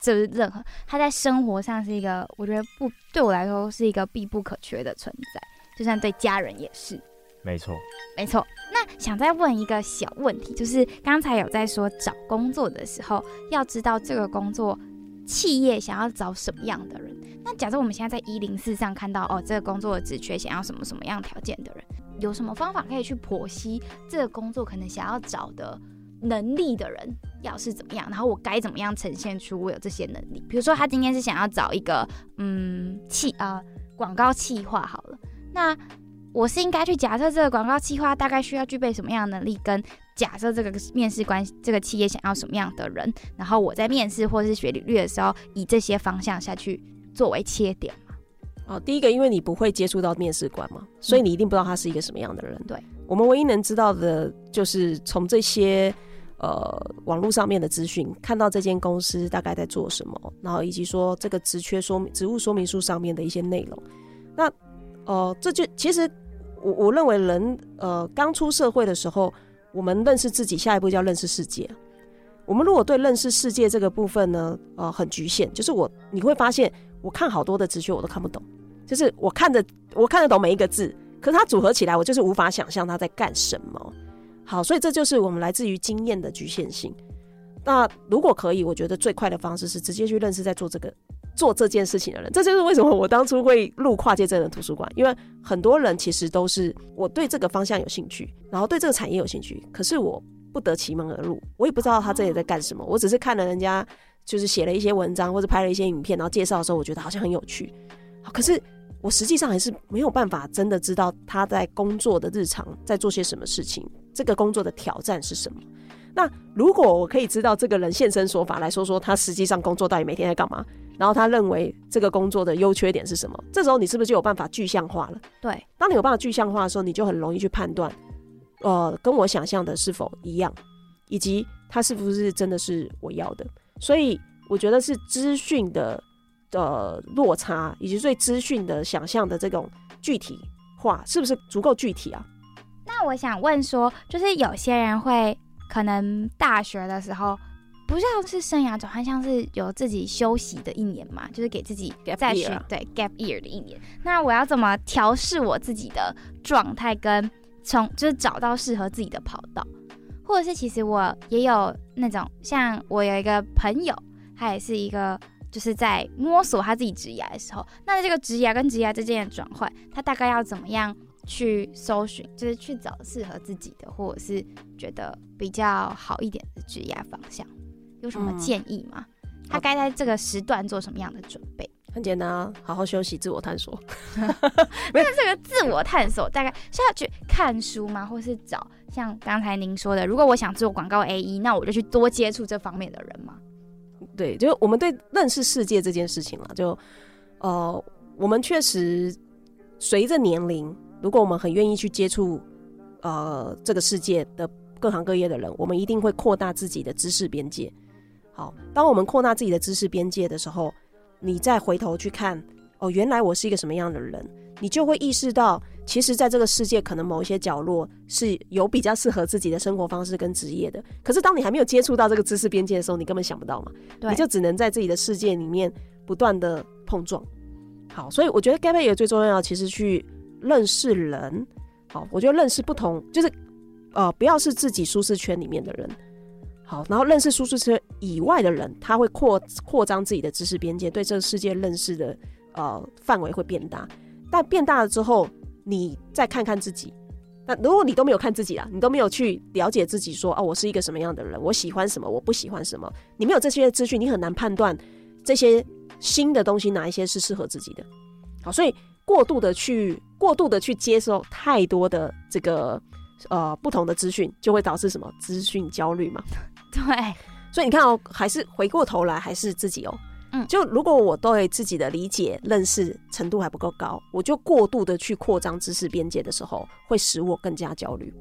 就是任何，他在生活上是一个，我觉得不对我来说是一个必不可缺的存在，就算对家人也是。没错，没错。那想再问一个小问题，就是刚才有在说找工作的时候，要知道这个工作企业想要找什么样的人。那假设我们现在在一零四上看到哦，这个工作的职缺想要什么什么样条件的人，有什么方法可以去剖析这个工作可能想要找的能力的人要是怎么样？然后我该怎么样呈现出我有这些能力？比如说他今天是想要找一个嗯企啊广告企划好了，那。我是应该去假设这个广告企划大概需要具备什么样的能力，跟假设这个面试官这个企业想要什么样的人，然后我在面试或是学履历的时候，以这些方向下去作为切点嘛。哦，第一个，因为你不会接触到面试官嘛，所以你一定不知道他是一个什么样的人。对，我们唯一能知道的就是从这些呃网络上面的资讯，看到这间公司大概在做什么，然后以及说这个职缺说明、职务说明书上面的一些内容。那、呃，这就其实我我认为人呃刚出社会的时候，我们认识自己，下一步就要认识世界。我们如果对认识世界这个部分呢，呃，很局限，就是我你会发现，我看好多的直觉我都看不懂，就是我看着我看得懂每一个字，可是它组合起来，我就是无法想象它在干什么。好，所以这就是我们来自于经验的局限性。那如果可以，我觉得最快的方式是直接去认识在做这个。做这件事情的人，这就是为什么我当初会入跨界真人图书馆，因为很多人其实都是我对这个方向有兴趣，然后对这个产业有兴趣，可是我不得其门而入，我也不知道他这里在干什么，我只是看了人家就是写了一些文章或者拍了一些影片，然后介绍的时候，我觉得好像很有趣，可是我实际上还是没有办法真的知道他在工作的日常在做些什么事情，这个工作的挑战是什么。那如果我可以知道这个人现身说法来说说他实际上工作到底每天在干嘛？然后他认为这个工作的优缺点是什么？这时候你是不是就有办法具象化了？对，当你有办法具象化的时候，你就很容易去判断，呃，跟我想象的是否一样，以及它是不是真的是我要的。所以我觉得是资讯的呃落差，以及对资讯的想象的这种具体化，是不是足够具体啊？那我想问说，就是有些人会可能大学的时候。不像是生涯转换，像是有自己休息的一年嘛，就是给自己再去 Gap. 对 gap year 的一年。那我要怎么调试我自己的状态，跟从就是找到适合自己的跑道，或者是其实我也有那种像我有一个朋友，他也是一个就是在摸索他自己职涯的时候，那这个职涯跟职涯之间的转换，他大概要怎么样去搜寻，就是去找适合自己的，或者是觉得比较好一点的职涯方向。有什么建议吗？嗯、他该在这个时段做什么样的准备？很简单啊，好好休息，自我探索。那这个自我探索大概是要去看书吗？或是找像刚才您说的，如果我想做广告 AE，那我就去多接触这方面的人吗？对，就我们对认识世界这件事情了，就呃，我们确实随着年龄，如果我们很愿意去接触呃这个世界的各行各业的人，我们一定会扩大自己的知识边界。好，当我们扩大自己的知识边界的时候，你再回头去看，哦，原来我是一个什么样的人，你就会意识到，其实在这个世界，可能某一些角落是有比较适合自己的生活方式跟职业的。可是，当你还没有接触到这个知识边界的时候，你根本想不到嘛，对，你就只能在自己的世界里面不断的碰撞。好，所以我觉得 gap year 最重要其实去认识人。好，我觉得认识不同，就是呃，不要是自己舒适圈里面的人。好，然后认识舒适圈以外的人，他会扩扩张自己的知识边界，对这个世界认识的呃范围会变大。但变大了之后，你再看看自己。那如果你都没有看自己啊，你都没有去了解自己说，说哦，我是一个什么样的人，我喜欢什么，我不喜欢什么，你没有这些资讯，你很难判断这些新的东西哪一些是适合自己的。好，所以过度的去过度的去接受太多的这个呃不同的资讯，就会导致什么资讯焦虑嘛。对，所以你看哦，还是回过头来还是自己哦。嗯，就如果我对自己的理解认识程度还不够高，我就过度的去扩张知识边界的时候，会使我更加焦虑。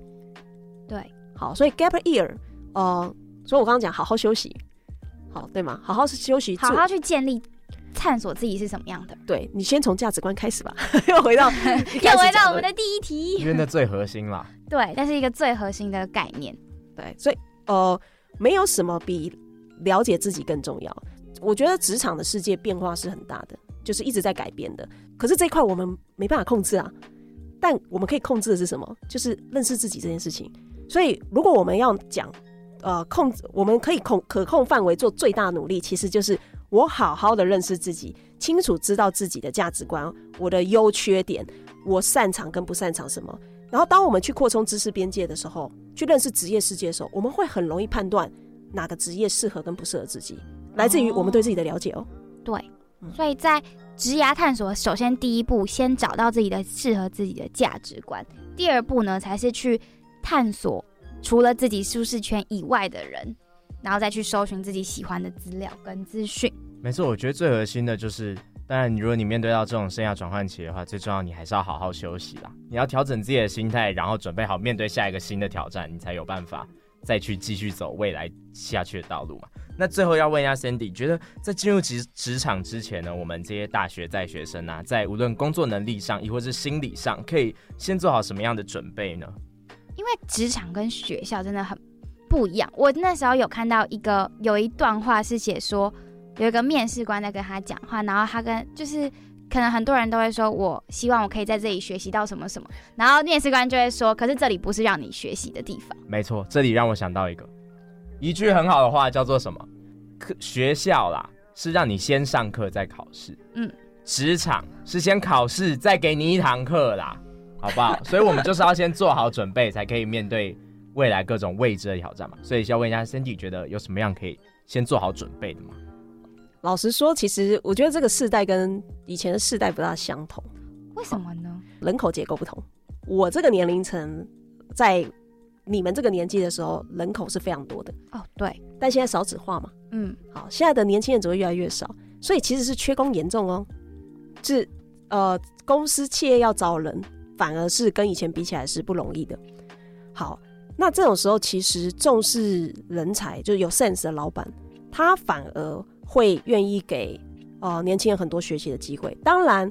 对，好，所以 gap year，呃，所以我刚刚讲好好休息，好对吗？好好休息，好好去建立、探索自己是什么样的。对，你先从价值观开始吧，又回到 又回到我们的第一题，因为那最核心啦。对，那是一个最核心的概念。对，所以呃，没有什么比了解自己更重要。我觉得职场的世界变化是很大的，就是一直在改变的。可是这一块我们没办法控制啊，但我们可以控制的是什么？就是认识自己这件事情。所以，如果我们要讲，呃，控制，我们可以控可控范围做最大努力，其实就是我好好的认识自己，清楚知道自己的价值观，我的优缺点，我擅长跟不擅长什么。然后，当我们去扩充知识边界的时候，去认识职业世界的时候，我们会很容易判断哪个职业适合跟不适合自己。来自于我们对自己的了解哦。对，所以在职涯探索，首先第一步，先找到自己的适合自己的价值观。第二步呢，才是去探索除了自己舒适圈以外的人，然后再去搜寻自己喜欢的资料跟资讯。没错，我觉得最核心的就是，当然，如果你面对到这种生涯转换期的话，最重要你还是要好好休息啦。你要调整自己的心态，然后准备好面对下一个新的挑战，你才有办法再去继续走未来下去的道路嘛。那最后要问一下 Sandy，觉得在进入职职场之前呢，我们这些大学在学生啊，在无论工作能力上，亦或是心理上，可以先做好什么样的准备呢？因为职场跟学校真的很不一样。我那时候有看到一个有一段话是写说，有一个面试官在跟他讲话，然后他跟就是可能很多人都会说，我希望我可以在这里学习到什么什么，然后面试官就会说，可是这里不是让你学习的地方。没错，这里让我想到一个。一句很好的话叫做什么？课学校啦是让你先上课再考试，嗯，职场是先考试再给你一堂课啦，好不好？所以我们就是要先做好准备，才可以面对未来各种未知的挑战嘛。所以要问一下 Cindy，觉得有什么样可以先做好准备的吗？老实说，其实我觉得这个世代跟以前的世代不大相同。为什么呢？人口结构不同。我这个年龄层在。你们这个年纪的时候，人口是非常多的哦，对。但现在少子化嘛，嗯，好，现在的年轻人只会越来越少，所以其实是缺工严重哦。是呃，公司企业要招人，反而是跟以前比起来是不容易的。好，那这种时候其实重视人才，就是有 sense 的老板，他反而会愿意给呃年轻人很多学习的机会。当然，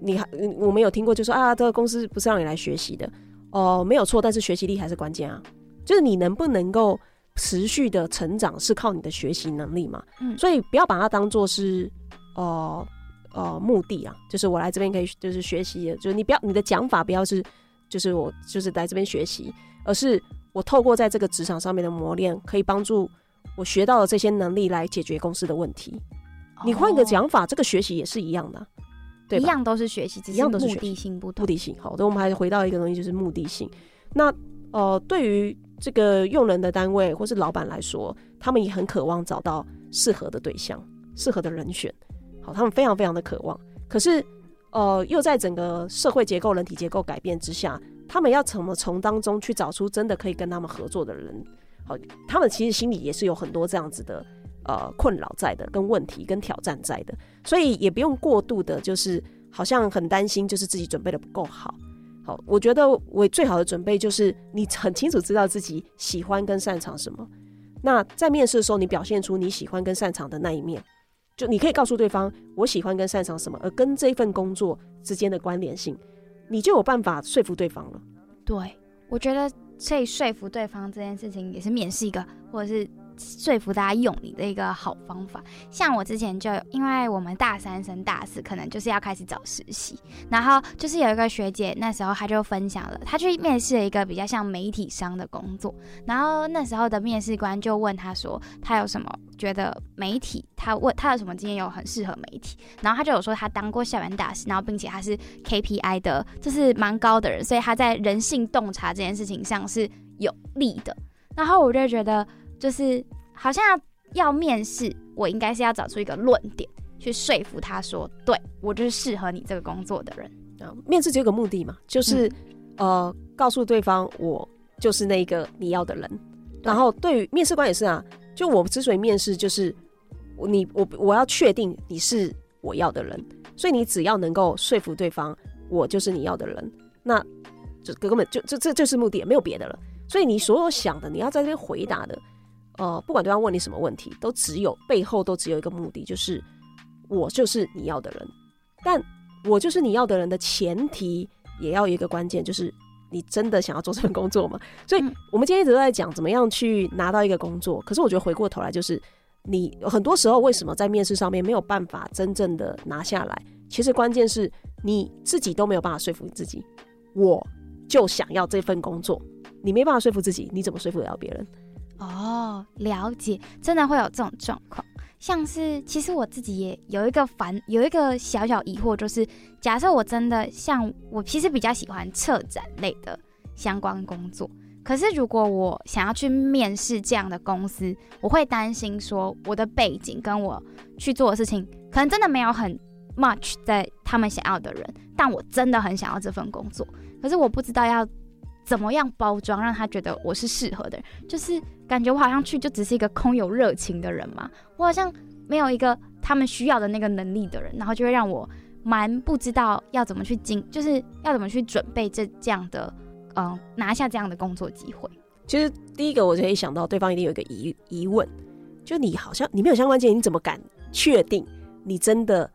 你还我们有听过就说啊，这个公司不是让你来学习的。哦、呃，没有错，但是学习力还是关键啊。就是你能不能够持续的成长，是靠你的学习能力嘛。嗯，所以不要把它当做是呃呃目的啊。就是我来这边可以就是学习，就是你不要你的讲法不要是就是我就是来这边学习，而是我透过在这个职场上面的磨练，可以帮助我学到了这些能力来解决公司的问题。哦、你换一个讲法，这个学习也是一样的。对一样都是学习，只是目的性不同。目的性，好，那我们还是回到一个东西，就是目的性。那呃，对于这个用人的单位或是老板来说，他们也很渴望找到适合的对象、适合的人选。好，他们非常非常的渴望。可是呃，又在整个社会结构、人体结构改变之下，他们要怎么从当中去找出真的可以跟他们合作的人？他们其实心里也是有很多这样子的。呃，困扰在的，跟问题跟挑战在的，所以也不用过度的，就是好像很担心，就是自己准备的不够好。好，我觉得我最好的准备就是你很清楚知道自己喜欢跟擅长什么。那在面试的时候，你表现出你喜欢跟擅长的那一面，就你可以告诉对方我喜欢跟擅长什么，而跟这份工作之间的关联性，你就有办法说服对方了。对，我觉得所以说服对方这件事情，也是面试一个，或者是。说服大家用你的一个好方法，像我之前就，因为我们大三升大四，可能就是要开始找实习，然后就是有一个学姐，那时候她就分享了，她去面试了一个比较像媒体商的工作，然后那时候的面试官就问她说，她有什么觉得媒体，她问她有什么经验有很适合媒体，然后她就有说她当过校园大使，然后并且她是 KPI 的，就是蛮高的人，所以她在人性洞察这件事情上是有利的，然后我就觉得。就是好像要面试，我应该是要找出一个论点去说服他说，对，我就是适合你这个工作的人。啊，面试只有个目的嘛，就是、嗯、呃，告诉对方我就是那个你要的人。然后对于面试官也是啊，就我之所以面试，就是你我我要确定你是我要的人，所以你只要能够说服对方，我就是你要的人，那就根本就这这就是目的，没有别的了。所以你所有想的，你要在这边回答的，呃，不管对方问你什么问题，都只有背后都只有一个目的，就是我就是你要的人。但我就是你要的人的前提，也要有一个关键，就是你真的想要做这份工作吗？所以我们今天一直都在讲怎么样去拿到一个工作。可是我觉得回过头来，就是你很多时候为什么在面试上面没有办法真正的拿下来？其实关键是你自己都没有办法说服你自己，我就想要这份工作。你没办法说服自己，你怎么说服得了别人？哦，了解，真的会有这种状况。像是，其实我自己也有一个烦，有一个小小疑惑，就是假设我真的像我，其实比较喜欢策展类的相关工作。可是如果我想要去面试这样的公司，我会担心说我的背景跟我去做的事情，可能真的没有很 much 在他们想要的人。但我真的很想要这份工作，可是我不知道要。怎么样包装让他觉得我是适合的人？就是感觉我好像去就只是一个空有热情的人嘛，我好像没有一个他们需要的那个能力的人，然后就会让我蛮不知道要怎么去经，就是要怎么去准备这这样的，嗯、拿下这样的工作机会。其实第一个我就可以想到，对方一定有一个疑疑问，就你好像你没有相关经验，你怎么敢确定你真的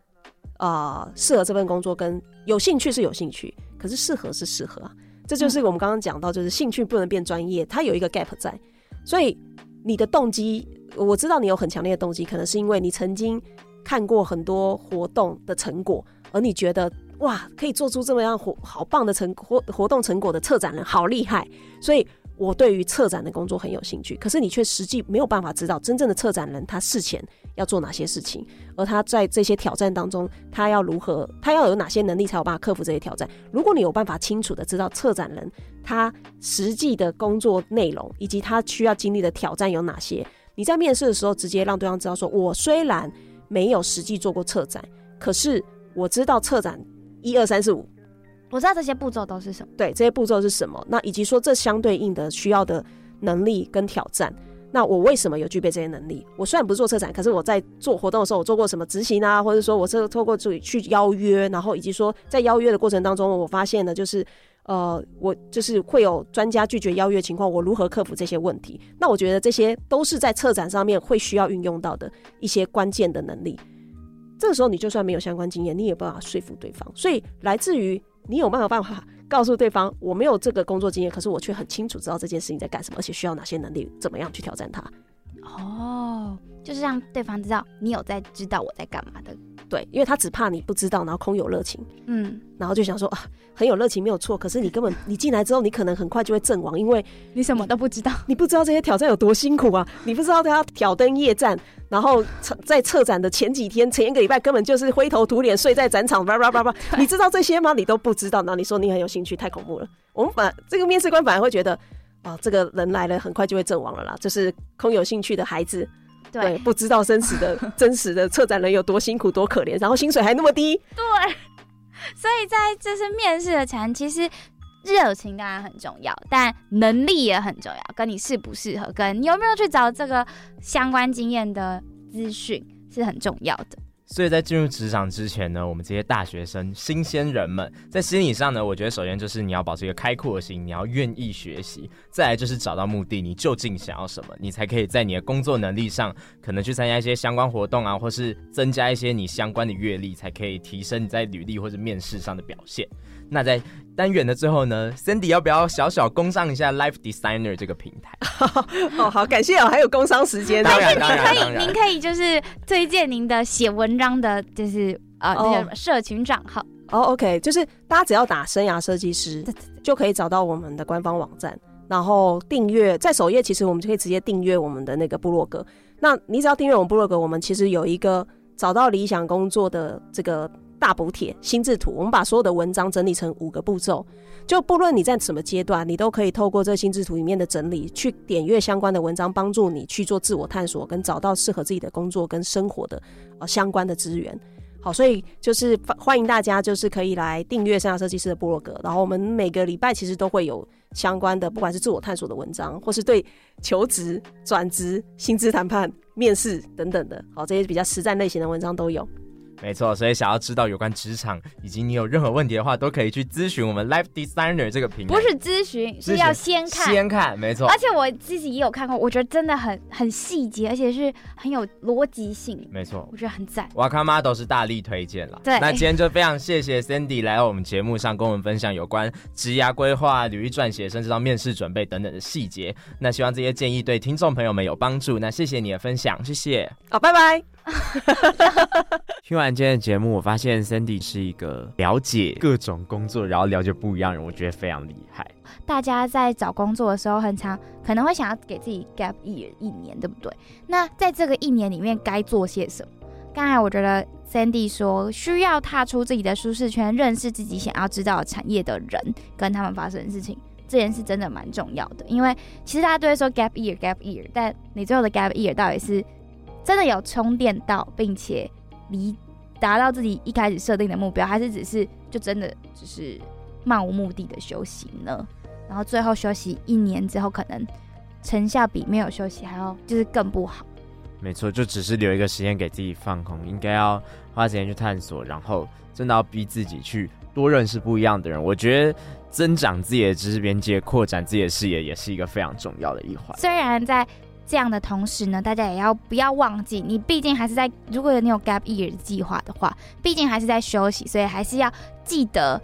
啊、适合这份工作？跟有兴趣是有兴趣，可是适合是适合啊。这就是我们刚刚讲到，就是兴趣不能变专业，它有一个 gap 在，所以你的动机，我知道你有很强烈的动机，可能是因为你曾经看过很多活动的成果，而你觉得哇，可以做出这么样活好棒的成活活动成果的策展人好厉害，所以。我对于策展的工作很有兴趣，可是你却实际没有办法知道真正的策展人他事前要做哪些事情，而他在这些挑战当中，他要如何，他要有哪些能力才有办法克服这些挑战。如果你有办法清楚的知道策展人他实际的工作内容以及他需要经历的挑战有哪些，你在面试的时候直接让对方知道说，我虽然没有实际做过策展，可是我知道策展一二三四五。我知道这些步骤都是什么，对，这些步骤是什么？那以及说这相对应的需要的能力跟挑战，那我为什么有具备这些能力？我虽然不是做策展，可是我在做活动的时候，我做过什么执行啊，或者说我是透过自己去邀约，然后以及说在邀约的过程当中，我发现的就是，呃，我就是会有专家拒绝邀约情况，我如何克服这些问题？那我觉得这些都是在策展上面会需要运用到的一些关键的能力。这个时候你就算没有相关经验，你也没办法说服对方，所以来自于。你有没有办法告诉对方，我没有这个工作经验，可是我却很清楚知道这件事情在干什么，而且需要哪些能力，怎么样去挑战它？哦，就是让对方知道你有在知道我在干嘛的。对，因为他只怕你不知道，然后空有热情，嗯，然后就想说啊，很有热情没有错，可是你根本你进来之后，你可能很快就会阵亡，因为 你什么都不知道，你不知道这些挑战有多辛苦啊，你不知道他要挑灯夜战，然后在策展的前几天，前一个礼拜根本就是灰头土脸睡在展场，叭叭叭叭，你知道这些吗？你都不知道，然后你说你很有兴趣，太恐怖了。我们反这个面试官反而会觉得，啊，这个人来了，很快就会阵亡了啦，就是空有兴趣的孩子。对，不知道真实的 真实的策展人有多辛苦多可怜，然后薪水还那么低。对，所以在这是面试的前，其实热情当然很重要，但能力也很重要，跟你适不适合，跟你有没有去找这个相关经验的资讯是很重要的。所以在进入职场之前呢，我们这些大学生、新鲜人们，在心理上呢，我觉得首先就是你要保持一个开阔的心，你要愿意学习；再来就是找到目的，你究竟想要什么，你才可以在你的工作能力上，可能去参加一些相关活动啊，或是增加一些你相关的阅历，才可以提升你在履历或者面试上的表现。那在单元的最后呢，Cindy 要不要小小工商一下 Life Designer 这个平台？哦，好，感谢哦，还有工商时间。当然，您可以，您可以就是推荐您的写文章的，就是呃，那叫什么社群账号。哦，OK，就是大家只要打生涯设计师，就可以找到我们的官方网站，然后订阅在首页，其实我们就可以直接订阅我们的那个部落格。那你只要订阅我们部落格，我们其实有一个找到理想工作的这个。大补帖心智图，我们把所有的文章整理成五个步骤，就不论你在什么阶段，你都可以透过这心智图里面的整理，去点阅相关的文章，帮助你去做自我探索，跟找到适合自己的工作跟生活的呃相关的资源。好，所以就是欢迎大家就是可以来订阅生涯设计师的部落格，然后我们每个礼拜其实都会有相关的，不管是自我探索的文章，或是对求职、转职、薪资谈判、面试等等的，好，这些比较实战类型的文章都有。没错，所以想要知道有关职场以及你有任何问题的话，都可以去咨询我们 Life Designer 这个平台。不是咨询，是要先看。先看，没错。而且我自己也有看过，我觉得真的很很细节，而且是很有逻辑性。没错，我觉得很赞。哇卡妈都是大力推荐了。对，那今天就非常谢谢 Sandy 来到我们节目上，跟我们分享有关职涯规划、履历撰写，甚至到面试准备等等的细节。那希望这些建议对听众朋友们有帮助。那谢谢你的分享，谢谢。好，拜拜。听完今天的节目，我发现 Cindy 是一个了解各种工作，然后了解不一样人，我觉得非常厉害。大家在找工作的时候，很常可能会想要给自己 gap year 一年，对不对？那在这个一年里面该做些什么？刚才我觉得 Sandy 说，需要踏出自己的舒适圈，认识自己想要知道的产业的人，跟他们发生的事情，这件事真的蛮重要的。因为其实大家都会说 gap year gap year，但你最后的 gap year 到底是？真的有充电到，并且离达到自己一开始设定的目标，还是只是就真的只是漫无目的的休息呢？然后最后休息一年之后，可能成效比没有休息还要就是更不好。没错，就只是留一个时间给自己放空，应该要花时间去探索，然后真的要逼自己去多认识不一样的人。我觉得增长自己的知识边界，扩展自己的视野，也是一个非常重要的一环。虽然在这样的同时呢，大家也要不要忘记，你毕竟还是在，如果有你有 gap year 的计划的话，毕竟还是在休息，所以还是要记得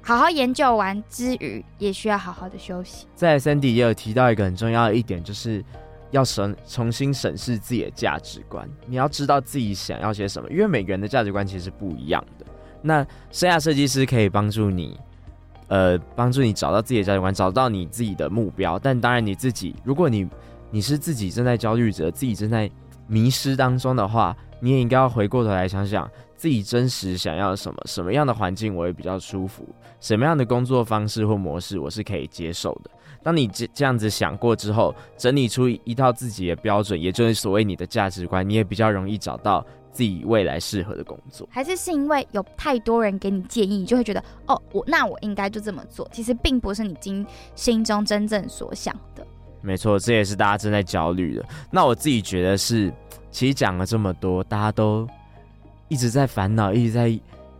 好好研究完之余，也需要好好的休息。在 Sandy 也有提到一个很重要的一点，就是要审重新审视自己的价值观。你要知道自己想要些什么，因为每个人的价值观其实是不一样的。那生涯设计师可以帮助你，呃，帮助你找到自己的价值观，找到你自己的目标。但当然，你自己如果你你是自己正在焦虑着，自己正在迷失当中的话，你也应该要回过头来想想自己真实想要什么，什么样的环境我会比较舒服，什么样的工作方式或模式我是可以接受的。当你这这样子想过之后，整理出一套自己的标准，也就是所谓你的价值观，你也比较容易找到自己未来适合的工作。还是是因为有太多人给你建议，你就会觉得哦，我那我应该就这么做，其实并不是你今心中真正所想。没错，这也是大家正在焦虑的。那我自己觉得是，其实讲了这么多，大家都一直在烦恼，一直在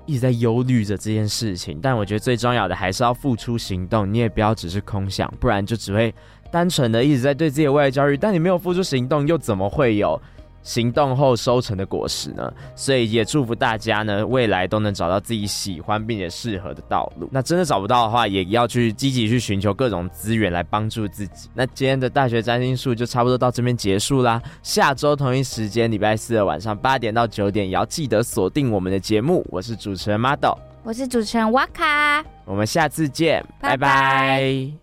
一直在忧虑着这件事情。但我觉得最重要的还是要付出行动。你也不要只是空想，不然就只会单纯的一直在对自己的未来焦虑。但你没有付出行动，又怎么会有？行动后收成的果实呢？所以也祝福大家呢，未来都能找到自己喜欢并且适合的道路。那真的找不到的话，也要去积极去寻求各种资源来帮助自己。那今天的大学占星术就差不多到这边结束啦。下周同一时间，礼拜四的晚上八点到九点，也要记得锁定我们的节目。我是主持人 Model，我是主持人瓦卡，我们下次见，拜拜。拜拜。